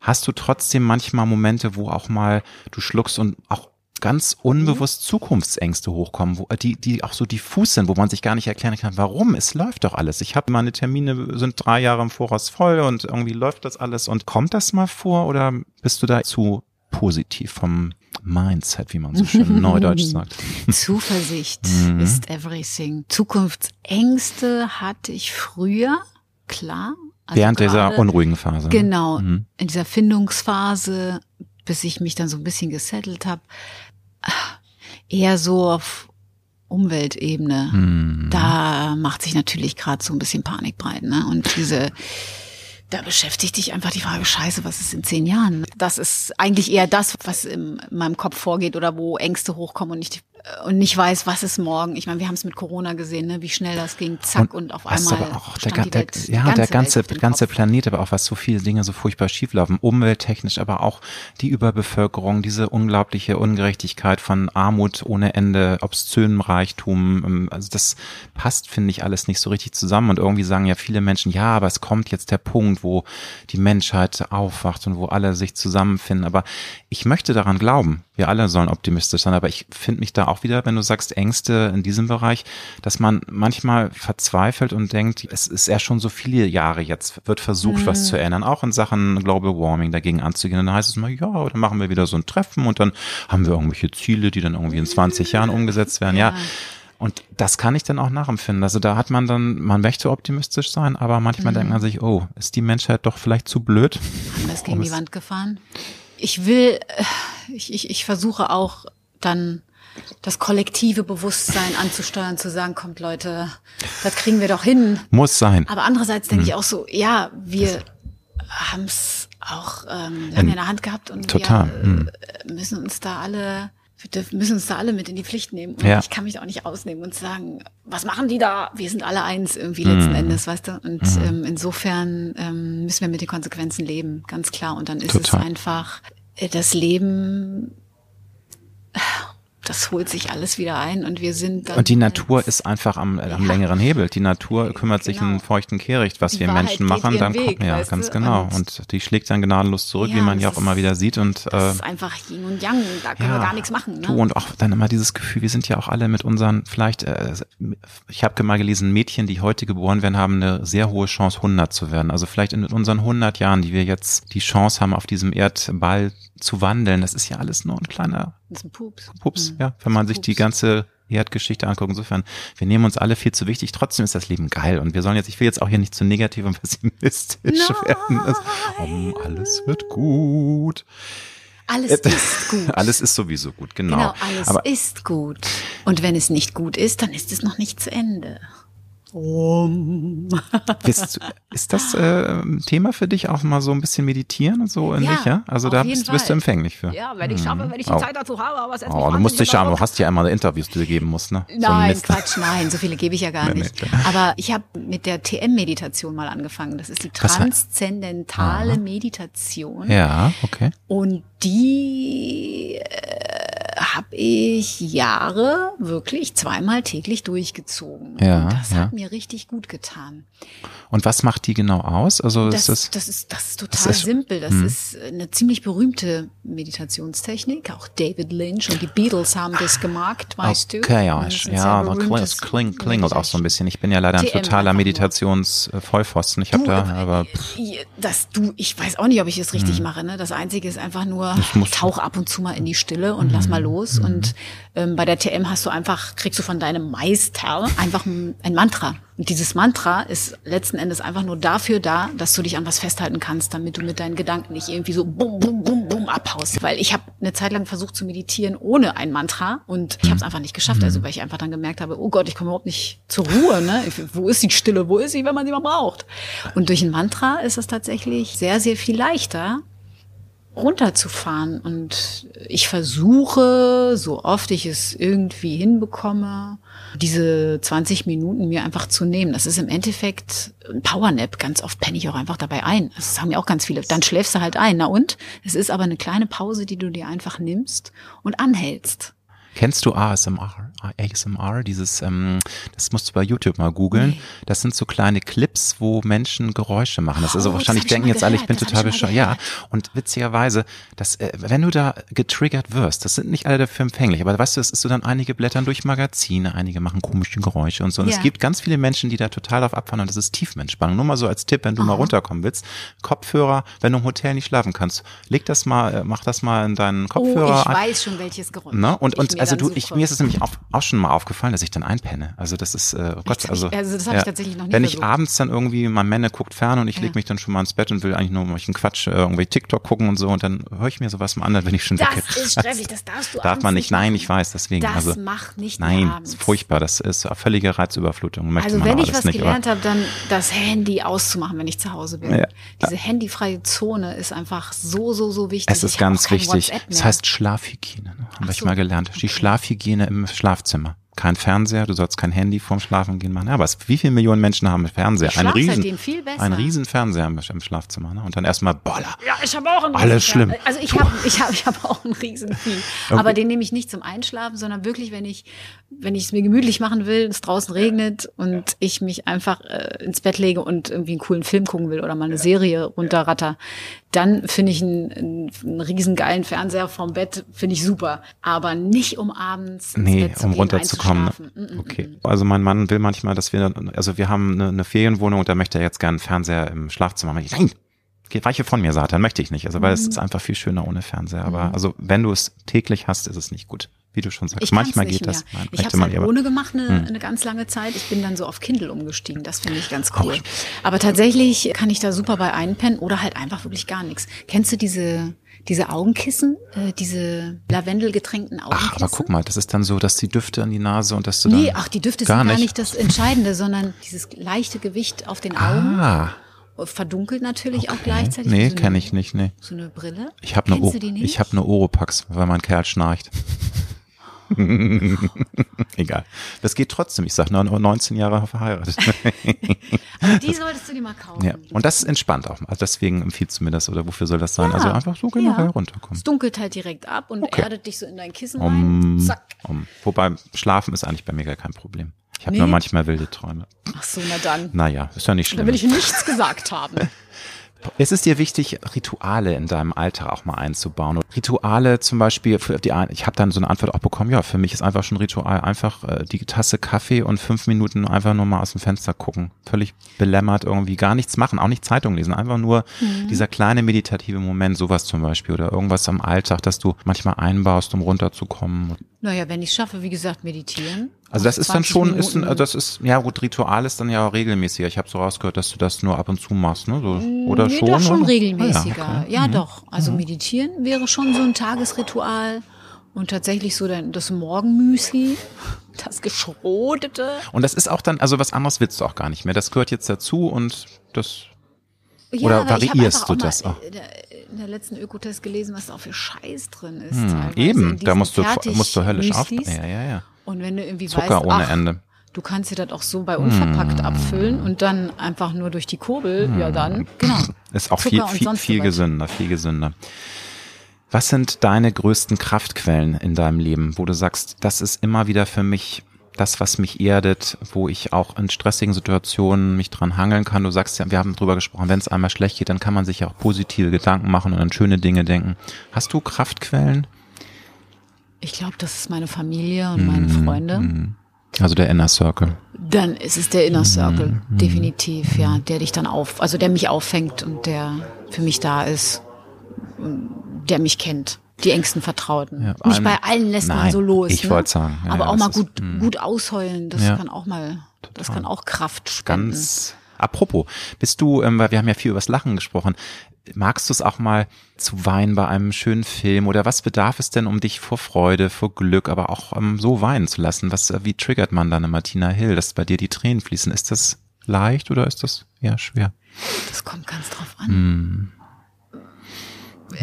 Hast du trotzdem manchmal Momente, wo auch mal du schluckst und auch ganz unbewusst Zukunftsängste hochkommen, wo, die, die auch so diffus sind, wo man sich gar nicht erklären kann, warum. Es läuft doch alles. Ich habe meine Termine sind drei Jahre im Voraus voll und irgendwie läuft das alles. Und kommt das mal vor oder bist du da zu positiv vom Mindset, wie man so schön neudeutsch sagt. Zuversicht mhm. ist everything. Zukunftsängste hatte ich früher, klar. Also Während grade, dieser unruhigen Phase. Ne? Genau, mhm. in dieser Findungsphase, bis ich mich dann so ein bisschen gesettelt habe, eher so auf Umweltebene. Mhm. Da macht sich natürlich gerade so ein bisschen Panik breit. Ne? Und diese da beschäftigt dich einfach die Frage, scheiße, was ist in zehn Jahren? Das ist eigentlich eher das, was in meinem Kopf vorgeht oder wo Ängste hochkommen und ich und nicht weiß, was ist morgen. Ich meine, wir haben es mit Corona gesehen, ne? wie schnell das ging, zack und, und auf einmal. Aber auch der, der, Welt, ja, ganze der ganze, ganze Planet, aber auch was so viele Dinge so furchtbar schieflaufen, umwelttechnisch, aber auch die Überbevölkerung, diese unglaubliche Ungerechtigkeit von Armut ohne Ende, obszönem Reichtum. Ähm, also das passt, finde ich, alles nicht so richtig zusammen. Und irgendwie sagen ja viele Menschen, ja, aber es kommt jetzt der Punkt, wo die Menschheit aufwacht und wo alle sich zusammenfinden. Aber ich möchte daran glauben. Wir alle sollen optimistisch sein, aber ich finde mich da auch wieder, wenn du sagst Ängste in diesem Bereich, dass man manchmal verzweifelt und denkt, es ist ja schon so viele Jahre jetzt, wird versucht, mhm. was zu ändern, auch in Sachen Global Warming dagegen anzugehen. Und dann heißt es mal, ja, dann machen wir wieder so ein Treffen und dann haben wir irgendwelche Ziele, die dann irgendwie in 20 Jahren umgesetzt werden. Ja. ja. Und das kann ich dann auch nachempfinden. Also da hat man dann, man möchte optimistisch sein, aber manchmal mhm. denkt man sich, oh, ist die Menschheit doch vielleicht zu blöd? Haben wir es gegen die Wand gefahren? Ich will, äh, ich, ich, ich versuche auch dann das kollektive Bewusstsein anzusteuern, zu sagen, kommt Leute, das kriegen wir doch hin. Muss sein. Aber andererseits denke mhm. ich auch so, ja, wir haben es auch ähm, lange in der Hand gehabt und total. wir mhm. müssen uns da alle wir müssen uns da alle mit in die Pflicht nehmen. Und ja. ich kann mich da auch nicht ausnehmen und sagen, was machen die da? Wir sind alle eins irgendwie letzten mm. Endes, weißt du? Und mm. ähm, insofern ähm, müssen wir mit den Konsequenzen leben, ganz klar. Und dann ist Total. es einfach äh, das Leben das holt sich alles wieder ein und wir sind dann. Und die Natur ist einfach am, ja. am längeren Hebel. Die Natur kümmert genau. sich einen feuchten Kehricht. Was die wir Wahrheit Menschen machen, dann Weg, kommt, ja, ganz du? genau. Und, und, die schlägt dann gnadenlos zurück, ja, wie man ja auch immer wieder sieht. Und, das äh, ist einfach Yin und Yang, da können ja, wir gar nichts machen. Ne? Du und auch dann immer dieses Gefühl, wir sind ja auch alle mit unseren, vielleicht, äh, ich habe mal gelesen, Mädchen, die heute geboren werden, haben eine sehr hohe Chance, 100 zu werden. Also vielleicht in unseren 100 Jahren, die wir jetzt die Chance haben, auf diesem Erdball zu wandeln, das ist ja alles nur ein kleiner das ist ein Pups. Pups, mhm. ja. Wenn man sich Pups. die ganze Erdgeschichte anguckt. Insofern, wir nehmen uns alle viel zu wichtig. Trotzdem ist das Leben geil. Und wir sollen jetzt, ich will jetzt auch hier nicht zu negativ und pessimistisch Nein. werden. Das, alles wird gut. Alles ist gut. Alles ist sowieso gut, genau. Genau, alles Aber, ist gut. Und wenn es nicht gut ist, dann ist es noch nicht zu Ende. Um. Bist, ist das äh, Thema für dich auch mal so ein bisschen meditieren und so ähnlich, ja? Also da bist, bist, du empfänglich für. Ja, wenn ich schaffe, wenn ich die oh. Zeit dazu habe, aber es Oh, du musst dich ja, du hast ja einmal Interviews, die du geben musst, ne? Nein, so Quatsch, nein, so viele gebe ich ja gar nee, nicht. Nee, aber ich habe mit der TM-Meditation mal angefangen. Das ist die transzendentale Meditation. Ja, okay. Und die äh, habe ich Jahre wirklich zweimal täglich durchgezogen. Ja, und das ja. hat mir richtig gut getan. Und was macht die genau aus? Also das, ist das, das ist das ist total das ist, simpel. Das hm. ist eine ziemlich berühmte Meditationstechnik. Auch David Lynch und die Beatles haben das gemacht, weißt okay, du? Okay, ja, ja, das kling, klingelt auch so ein bisschen. Ich bin ja leider ein totaler Meditationsvollpfosten. Ich habe da aber das du, ich weiß auch nicht, ob ich es richtig hm. mache. Ne? Das Einzige ist einfach nur tauch ab und zu mal in die Stille und hm. lass mal los. Hm. Und ähm, bei der TM hast du einfach kriegst du von deinem Meister einfach ein, ein Mantra. Und dieses Mantra ist letzten Endes einfach nur dafür da, dass du dich an was festhalten kannst, damit du mit deinen Gedanken nicht irgendwie so bum, bum, bum, bum abhaust. Weil ich habe eine Zeit lang versucht zu meditieren ohne ein Mantra und ich habe es einfach nicht geschafft. Also weil ich einfach dann gemerkt habe, oh Gott, ich komme überhaupt nicht zur Ruhe. Ne? Wo ist die Stille? Wo ist sie, wenn man sie mal braucht? Und durch ein Mantra ist es tatsächlich sehr, sehr viel leichter, runterzufahren. Und ich versuche, so oft ich es irgendwie hinbekomme, diese 20 Minuten mir einfach zu nehmen. Das ist im Endeffekt ein Powernap. Ganz oft penne ich auch einfach dabei ein. Das sagen mir auch ganz viele. Dann schläfst du halt ein. Na und? Es ist aber eine kleine Pause, die du dir einfach nimmst und anhältst. Kennst du ASMR? ASMR, dieses, ähm, das musst du bei YouTube mal googeln. Nee. Das sind so kleine Clips, wo Menschen Geräusche machen. Das ist also oh, wahrscheinlich denken jetzt alle, ich bin total bescheuert. Ja, und witzigerweise, dass, äh, wenn du da getriggert wirst, das sind nicht alle dafür empfänglich, aber weißt du, es ist so dann einige blättern durch Magazine, einige machen komische Geräusche und so. Und ja. es gibt ganz viele Menschen, die da total auf abfahren und das ist Tiefenentspannung. Nur mal so als Tipp, wenn du oh. mal runterkommen willst. Kopfhörer, wenn du im Hotel nicht schlafen kannst, leg das mal, äh, mach das mal in deinen Kopfhörer. Oh, ich weiß schon, welches Geräusch. Ne? Und, und also du, ich, mir ist es nämlich auch, auch schon mal aufgefallen, dass ich dann einpenne. Also das ist, äh, oh Gott, also, also das habe ja, ich tatsächlich noch nie Wenn versucht. ich abends dann irgendwie, mein Männer guckt fern und ich ja. lege mich dann schon mal ins Bett und will eigentlich nur einen Quatsch, äh, irgendwie TikTok gucken und so und dann höre ich mir sowas mal an, dann bin ich schon Das ist stressig, das darfst du Darf man nicht, nein, ich weiß, deswegen. Das also, macht nicht Nein, abends. ist furchtbar, das ist völlige Reizüberflutung. Möchte also wenn ich was nicht, gelernt habe, dann das Handy auszumachen, wenn ich zu Hause bin. Ja. Diese handyfreie Zone ist einfach so, so, so wichtig. Es ist ganz wichtig. Es heißt Schlafhygiene, ne? haben wir mal gelernt. Die Schlafhygiene im Schlafzimmer kein Fernseher, du sollst kein Handy vorm Schlafen gehen machen. Ja, aber wie viele Millionen Menschen haben Fernseher? Ich ein riesen, viel besser. ein riesen Fernseher im, im Schlafzimmer. Ne? Und dann erstmal Boller. Ja, ich habe auch einen Alles schlimm. Also ich habe ich hab, ich hab auch einen riesen. Okay. Aber den nehme ich nicht zum Einschlafen, sondern wirklich, wenn ich wenn ich es mir gemütlich machen will, es draußen regnet und ich mich einfach äh, ins Bett lege und irgendwie einen coolen Film gucken will oder mal eine Serie runterratter, dann finde ich einen, einen, einen riesen geilen Fernseher vom Bett, finde ich super. Aber nicht um abends ins nee, Bett zu um gehen, runterzukommen. Einzuschlafen. Mm, mm, Okay. mm. Also mein Mann will manchmal, dass wir, also wir haben eine, eine Ferienwohnung und da möchte er jetzt gerne einen Fernseher im Schlafzimmer. machen. Nein, geh weiche von mir, Satan, möchte ich nicht. Also weil es ist einfach viel schöner ohne Fernseher. Aber also wenn du es täglich hast, ist es nicht gut. Wie du schon sagst, Ich manchmal geht nicht das. mehr. Nein, ich habe man halt ohne gemacht eine, Hm. eine ganz lange Zeit. Ich bin dann so auf Kindle umgestiegen. Das finde ich ganz cool. Aber tatsächlich kann ich da super bei einpennen oder halt einfach wirklich gar nichts. Kennst du diese diese Augenkissen, äh, diese lavendelgetränkten Augenkissen? Ach, aber guck mal, das ist dann so, dass die Düfte an die Nase und dass du dann Nee, ach, die Düfte gar sind gar nicht. nicht das Entscheidende, sondern dieses leichte Gewicht auf den Augen. Ah, Verdunkelt natürlich auch gleichzeitig. nee, so kenne ich nicht, nee. So eine Brille. Ich habe eine, O- ich habe eine Oropax, weil mein Kerl schnarcht. Egal. Das geht trotzdem. Ich sag nur 19 Jahre verheiratet. Aber die solltest du dir mal kaufen. ja. Und das ist entspannt auch. Also deswegen empfiehlst du mir das oder wofür soll das sein? Ja. Also einfach so generell Ja. runterkommen. Es dunkelt halt direkt ab und Okay. erdet dich so in dein Kissen Um, rein. Zack. um. Wobei Schlafen ist eigentlich bei mir gar kein Problem. Ich habe Nee? nur manchmal wilde Träume. Ach so, na dann. Naja, ist ja nicht Da schlimm. will ich nichts gesagt haben. Es ist dir wichtig, Rituale in deinem Alltag auch mal einzubauen. Und Rituale zum Beispiel, für die, ich habe dann so eine Antwort auch bekommen, ja, für mich ist einfach schon Ritual einfach äh, die Tasse Kaffee und fünf Minuten einfach nur mal aus dem Fenster gucken. Völlig belämmert irgendwie, gar nichts machen, auch nicht Zeitung lesen, einfach nur Mhm. dieser kleine meditative Moment, sowas zum Beispiel oder irgendwas am Alltag, dass du manchmal einbaust, um runterzukommen. Naja, wenn ich schaffe, wie gesagt, meditieren. Also das ist dann 20 schon, ist ein, das ist, ja gut, Ritual ist dann ja auch regelmäßiger. Ich habe so rausgehört, dass du das nur ab und zu machst, ne? So, oder nee, schon? doch schon oder? regelmäßiger. Ah, ja, okay. Ja, doch. Also meditieren wäre schon so ein Tagesritual. Und tatsächlich so das Morgenmüsli, das geschrotete. Und das ist auch dann, also was anderes willst du auch gar nicht mehr. Das gehört jetzt dazu und das. Ja, oder variierst du das auch? In der letzten Ökotest gelesen, was da auch für Scheiß drin ist. Hm, eben, da musst du, musst du höllisch auf. Ja, ja, ja. Und wenn du irgendwie Zucker weißt, ohne ach, Ende. Du kannst dir das auch so bei unverpackt hm. abfüllen und dann einfach nur durch die Kurbel, hm. ja dann, genau. Ist auch Zucker viel, viel, viel gesünder, viel gesünder. Was sind deine größten Kraftquellen in deinem Leben, wo du sagst, das ist immer wieder für mich das, was mich erdet, wo ich auch in stressigen Situationen mich dran hangeln kann. Du sagst ja, wir haben drüber gesprochen, wenn es einmal schlecht geht, dann kann man sich ja auch positive Gedanken machen und an schöne Dinge denken. Hast du Kraftquellen? Ich glaube, das ist meine Familie und meine mhm. Freunde. Mhm. Also der Inner Circle. Dann ist es der Inner Circle, mhm. definitiv, ja, der dich dann auf, also der mich auffängt und der für mich da ist der mich kennt. Die engsten Vertrauten. Ja, Nicht bei allen lässt nein, man so los. Ich ne? wollte sagen. Ja, aber auch mal gut, ist, gut ausheulen, das kann auch mal, total. das kann auch Kraft spenden. Ganz Apropos, bist du, ähm, weil wir haben ja viel übers Lachen gesprochen, magst du es auch mal zu weinen bei einem schönen Film oder was bedarf es denn, um dich vor Freude, vor Glück, aber auch ähm, so weinen zu lassen? Was, äh, wie triggert man dann eine Martina Hill, dass bei dir die Tränen fließen? Ist das leicht oder ist das ja schwer? Das kommt ganz drauf an. Hm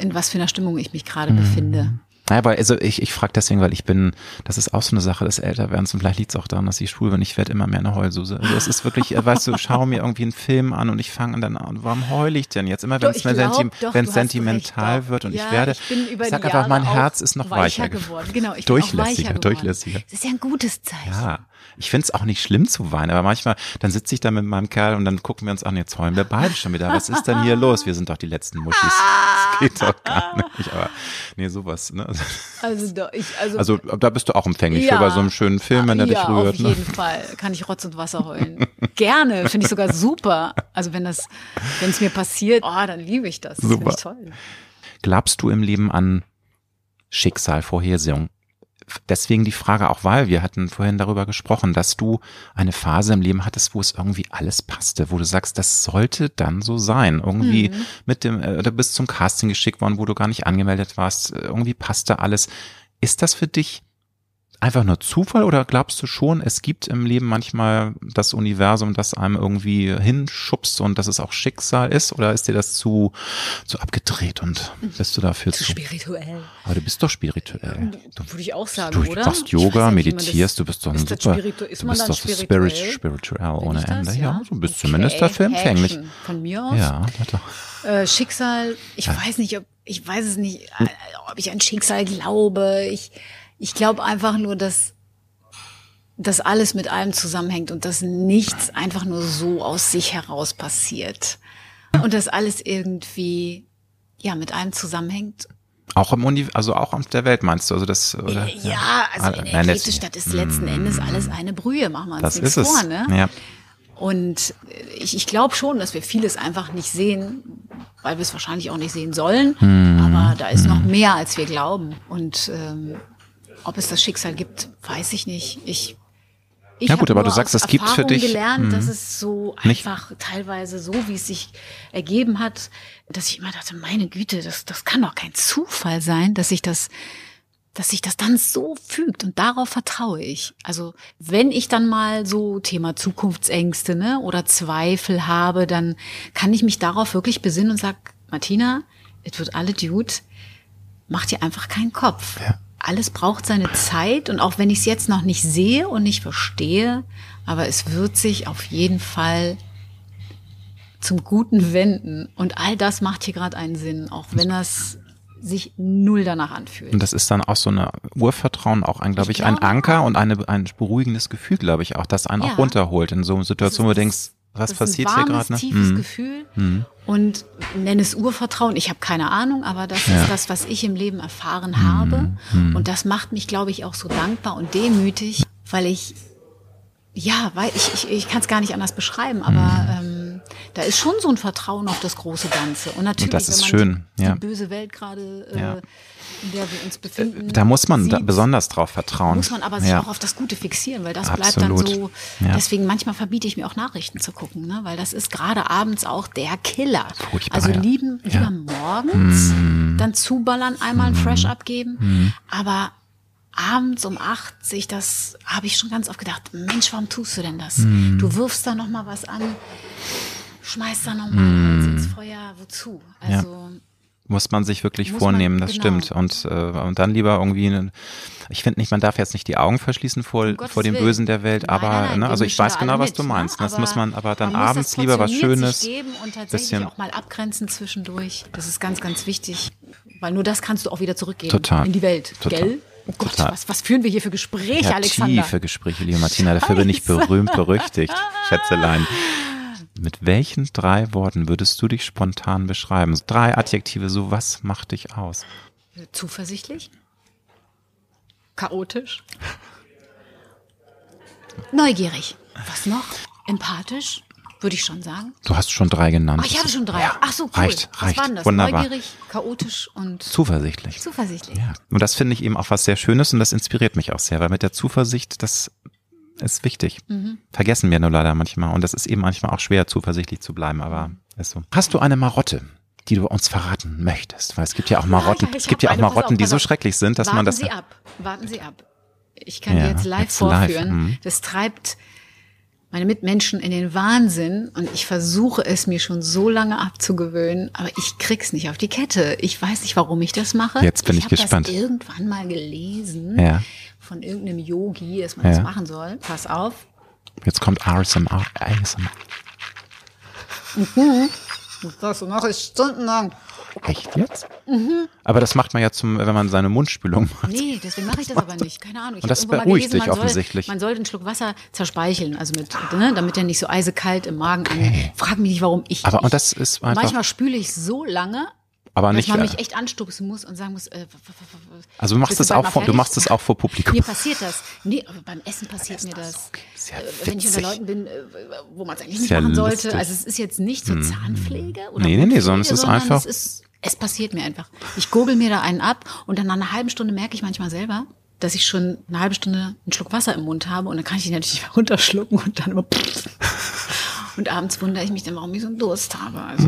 in was für einer Stimmung ich mich gerade mhm. befinde. Naja, aber also ich, ich frage deswegen, weil ich bin, das ist auch so eine Sache des Älterwerdens und vielleicht liegt es auch daran, dass ich schwul bin, ich werde immer mehr eine Heulsuse. Also es ist wirklich, äh, weißt du, schau mir irgendwie einen Film an und ich fange dann an, warum heule ich denn jetzt? Immer wenn es senti sentimental recht, wird und ja, ich werde, ich, ich sag einfach, mein Herz ist noch weicher, weicher geworden. Genau, ich bin durchlässiger, durchlässiger. Das ist ja ein gutes Zeichen. Ja. Ich finde es auch nicht schlimm zu weinen, aber manchmal, dann sitze ich da mit meinem Kerl und dann gucken wir uns an, jetzt heulen wir beide schon wieder. Was ist denn hier los? Wir sind doch die letzten Muschis. Geht doch gar nicht. Aber nee, sowas. Ne? Also, doch, ich, also, also da bist du auch empfänglich ja, für bei so einem schönen Film, wenn der ja, dich rührt. Auf ne? jeden Fall kann ich Rotz und Wasser heulen. Gerne, finde ich sogar super. Also wenn das, wenn es mir passiert, oh, dann liebe ich das. Das toll. Glaubst du im Leben an Schicksal, Vorhersehung? Deswegen die Frage auch, weil wir hatten vorhin darüber gesprochen, dass du eine Phase im Leben hattest, wo es irgendwie alles passte, wo du sagst, das sollte dann so sein. Irgendwie mhm. mit dem, äh, du bist zum Casting geschickt worden, wo du gar nicht angemeldet warst. Irgendwie passte alles. Ist das für dich einfach nur Zufall oder glaubst du schon, es gibt im Leben manchmal das Universum, das einem irgendwie hinschubst und dass es auch Schicksal ist? Oder ist dir das zu, zu abgedreht und bist du dafür zu, zu spirituell? Aber du bist doch spirituell. Du, Würde ich auch sagen, du, oder? Du machst Yoga, meditierst, du bist doch ein super, du bist doch spirituell, spirituell ohne Ende. Das, ja? ja, du bist okay. zumindest dafür empfänglich. Von mir aus? Ja, doch. Äh, Schicksal, ich ja. weiß nicht, ob, ich weiß es nicht, äh, ob ich an Schicksal glaube. Ich, ich glaube einfach nur, dass das alles mit allem zusammenhängt und dass nichts einfach nur so aus sich heraus passiert. Und dass alles irgendwie ja mit allem zusammenhängt. Auch im Uni, also auch auf der Welt meinst du, also das oder? Ja, ja. also in der Elliptisstadt ist letzten mm. Endes alles eine Brühe, machen wir uns das nichts ist vor, ne? Ja. Und ich, ich glaube schon, dass wir vieles einfach nicht sehen, weil wir es wahrscheinlich auch nicht sehen sollen. Mm. Aber da ist mm. noch mehr, als wir glauben. Und ähm, ob es das Schicksal gibt, weiß ich nicht. Ich ich ja gut, aber du sagst, es gibt für dich gelernt, dass es so einfach nicht. teilweise so, wie es sich ergeben hat, dass ich immer dachte, meine Güte, das, das kann doch kein Zufall sein, dass sich das, dass sich das dann so fügt und darauf vertraue ich. Also wenn ich dann mal so Thema Zukunftsängste ne, oder Zweifel habe, dann kann ich mich darauf wirklich besinnen und sag, Martina, es wird alle Dude, mach dir einfach keinen Kopf. Ja alles braucht seine Zeit und auch wenn ich es jetzt noch nicht sehe und nicht verstehe, aber es wird sich auf jeden Fall zum Guten wenden und all das macht hier gerade einen Sinn, auch wenn das sich null danach anfühlt. Und das ist dann auch so eine Urvertrauen, auch ein, glaube ich, ich glaube, ein Anker und eine, ein beruhigendes Gefühl, glaube ich, auch, das einen ja. auch runterholt in so einer Situation, wo du denkst, was das passiert ist ein warmes, hier gerade? Ne? tiefes mhm. Gefühl mhm. und nenne es Urvertrauen. Ich habe keine Ahnung, aber das ja. ist das, was ich im Leben erfahren mhm. habe. Mhm. Und das macht mich, glaube ich, auch so dankbar und demütig, weil ich, ja, weil ich, ich, ich kann es gar nicht anders beschreiben, aber mhm. ähm, da ist schon so ein Vertrauen auf das große Ganze. Und natürlich, und das ist wenn man schön. Die, ja. die böse Welt gerade äh, ja in der wir uns befinden. Da muss man da besonders drauf vertrauen. Muss man aber sich ja. auch auf das Gute fixieren, weil das Absolut. bleibt dann so. Ja. Deswegen manchmal verbiete ich mir auch Nachrichten zu gucken, ne? weil das ist gerade abends auch der Killer. Furchtbar, also lieben, ja. lieber morgens, mm. dann zuballern, einmal ein mm. Fresh abgeben, mm. aber abends um acht sich das, habe ich schon ganz oft gedacht, Mensch, warum tust du denn das? Mm. Du wirfst da noch mal was an, schmeißt da noch mal mm. ins Feuer, wozu? Also muss man sich wirklich muss vornehmen, man, das genau. stimmt. Und, äh, und dann lieber irgendwie, eine, ich finde nicht, man darf jetzt nicht die Augen verschließen vor, um vor dem Bösen der Welt, nein, aber nein, nein, ne, also ich weiß genau, was du ne? meinst. Ne? Das muss man aber dann man abends lieber was Schönes. Geben und tatsächlich bisschen. auch mal abgrenzen zwischendurch. Das ist ganz, ganz wichtig. Weil nur das kannst du auch wieder zurückgeben Total. in die Welt. Total. Gell? Oh Gott, was, was führen wir hier für Gespräche, ja, Alexander? Tiefe Gespräche, liebe Martina. Dafür bin ich berühmt berüchtigt, Schätzelein. Mit welchen drei Worten würdest du dich spontan beschreiben? Drei Adjektive, so was macht dich aus? Zuversichtlich. Chaotisch. Neugierig. Was noch? Empathisch, würde ich schon sagen. Du hast schon drei genannt. Ach, ich hatte schon drei. Ja. Ach so, cool. Reicht, was reicht. waren das? Wunderbar. Neugierig, chaotisch und zuversichtlich. Zuversichtlich. Ja. Und das finde ich eben auch was sehr Schönes und das inspiriert mich auch sehr, weil mit der Zuversicht, das ist wichtig. Mhm. Vergessen wir nur leider manchmal. Und das ist eben manchmal auch schwer, zuversichtlich zu bleiben, aber ist so. Hast du eine Marotte? die du uns verraten möchtest, weil es gibt ja auch Marotten, ja, es gibt ja auch Marotten, auf, die so schrecklich sind, dass Warten man das. Warten Sie ab, warten Sie ab. Ich kann ja, dir jetzt live jetzt vorführen. Live. Mhm. Das treibt meine Mitmenschen in den Wahnsinn und ich versuche es mir schon so lange abzugewöhnen, aber ich krieg's nicht auf die Kette. Ich weiß nicht, warum ich das mache. Jetzt bin ich, ich gespannt. Ich habe irgendwann mal gelesen ja. von irgendeinem Yogi, dass man ja. das machen soll. Pass auf. Jetzt kommt ASMR. ASMR. Mhm. Das mache ich stundenlang. Echt jetzt? Mhm. Aber das macht man ja zum, wenn man seine Mundspülung macht. Nee, deswegen mache ich das aber nicht. Keine Ahnung. Ich und das beruhigt gelesen, dich offensichtlich. Soll, man sollte einen Schluck Wasser zerspeicheln, also mit, ne, damit er nicht so eisekalt im Magen okay. an. Frag mich nicht, warum ich. Aber und das ist einfach. Manchmal spüle ich so lange, aber nicht, dass man mich echt anstupsen muss und sagen muss. Äh, also du machst es auch vor, du machst es auch vor Publikum. Mir passiert das. Nee, aber beim Essen passiert mir das. Okay. Äh, wenn ich unter Leuten bin, äh, wo man es eigentlich nicht machen sollte. Lustig. Also es ist jetzt nicht so hm. Zahnpflege oder Nee, nee, nee, sondern es ist einfach. Es, ist, es passiert mir einfach. Ich gurgel mir da einen ab und dann nach einer halben Stunde merke ich manchmal selber, dass ich schon eine halbe Stunde einen Schluck Wasser im Mund habe und dann kann ich ihn natürlich runterschlucken und dann immer und abends wundere ich mich dann, warum ich so einen Durst habe. Also.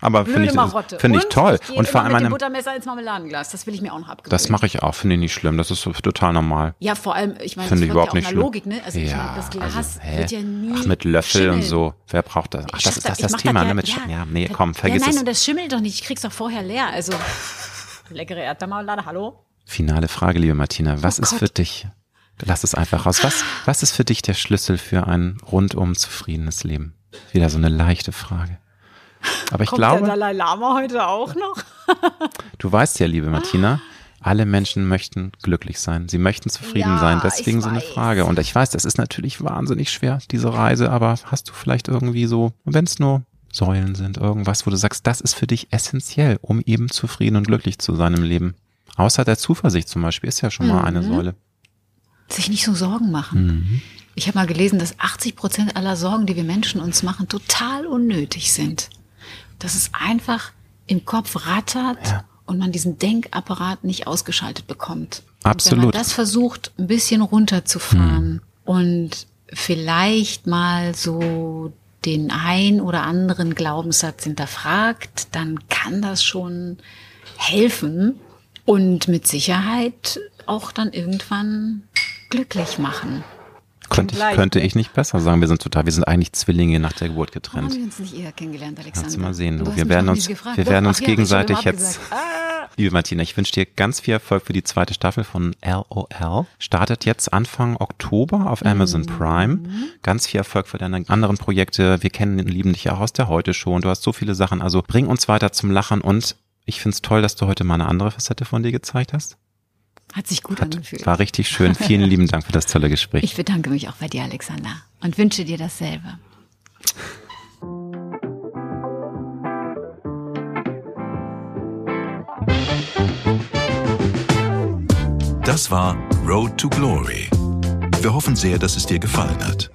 Aber finde ich, find ich toll. Ich und vor allem mit dem Buttermesser ins Marmeladenglas. Das will ich mir auch noch abgewöhnen. Das mache ich auch. Finde ich nicht schlimm. Das ist total normal. Ja, vor allem, ich meine, das ich überhaupt ja auch nicht Logik, ne? Also ja, ich meine, das Glas also, wird ja nie Ach, mit Löffel schimmeln. und so. Wer braucht das? Ach, das ist das, das Thema, ne? Mit ja, ja, nee, komm, vergiss ja, nein, es. und das schimmelt doch nicht. Ich krieg's doch vorher leer. Also, leckere Erdbeermarmelade, hallo? Finale Frage, liebe Martina. Was oh ist für dich, lass es einfach raus, was, was ist für dich der Schlüssel für ein rundum zufriedenes Leben? Wieder so eine leichte Frage. Aber ich Kommt glaube. Der Dalai Lama heute auch noch? du weißt ja, liebe Martina, alle Menschen möchten glücklich sein. Sie möchten zufrieden ja, sein. Deswegen so eine Frage. Und ich weiß, das ist natürlich wahnsinnig schwer, diese Reise, aber hast du vielleicht irgendwie so, wenn es nur Säulen sind, irgendwas, wo du sagst, das ist für dich essentiell, um eben zufrieden und glücklich zu sein im Leben. Außer der Zuversicht zum Beispiel ist ja schon mal eine mhm. Säule. Sich nicht so Sorgen machen. Mhm. Ich habe mal gelesen, dass 80 Prozent aller Sorgen, die wir Menschen uns machen, total unnötig sind dass es einfach im Kopf rattert ja. und man diesen Denkapparat nicht ausgeschaltet bekommt. Absolut. Und wenn man das versucht, ein bisschen runterzufahren hm. und vielleicht mal so den ein oder anderen Glaubenssatz hinterfragt, dann kann das schon helfen und mit Sicherheit auch dann irgendwann glücklich machen. Könnte ich, könnte ich nicht besser sagen. Wir sind total, wir sind eigentlich Zwillinge nach der Geburt getrennt. Warum haben wir uns nicht eher kennengelernt, Alexander? Kannst du mal sehen. Du, wir werden uns, wir werden uns ja, gegenseitig jetzt. Ah. Liebe Martina, ich wünsche dir ganz viel Erfolg für die zweite Staffel von LOL. Startet jetzt Anfang Oktober auf Amazon mhm. Prime. Ganz viel Erfolg für deine anderen Projekte. Wir kennen und lieben dich ja auch aus der Heute schon. Du hast so viele Sachen. Also bring uns weiter zum Lachen und ich finde es toll, dass du heute mal eine andere Facette von dir gezeigt hast. Hat sich gut Hat, angefühlt. War richtig schön. Vielen lieben Dank für das tolle Gespräch. Ich bedanke mich auch bei dir, Alexander, und wünsche dir dasselbe. Das war Road to Glory. Wir hoffen sehr, dass es dir gefallen hat.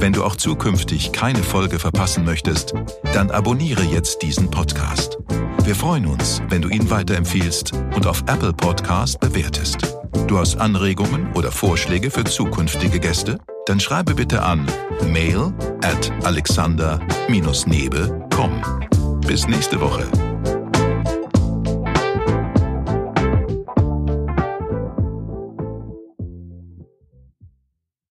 Wenn du auch zukünftig keine Folge verpassen möchtest, dann abonniere jetzt diesen Podcast. Wir freuen uns, wenn du ihn weiterempfiehlst und auf Apple Podcast bewertest. Du hast Anregungen oder Vorschläge für zukünftige Gäste? Dann schreibe bitte an mail at alexander-nebe.com. Bis nächste Woche.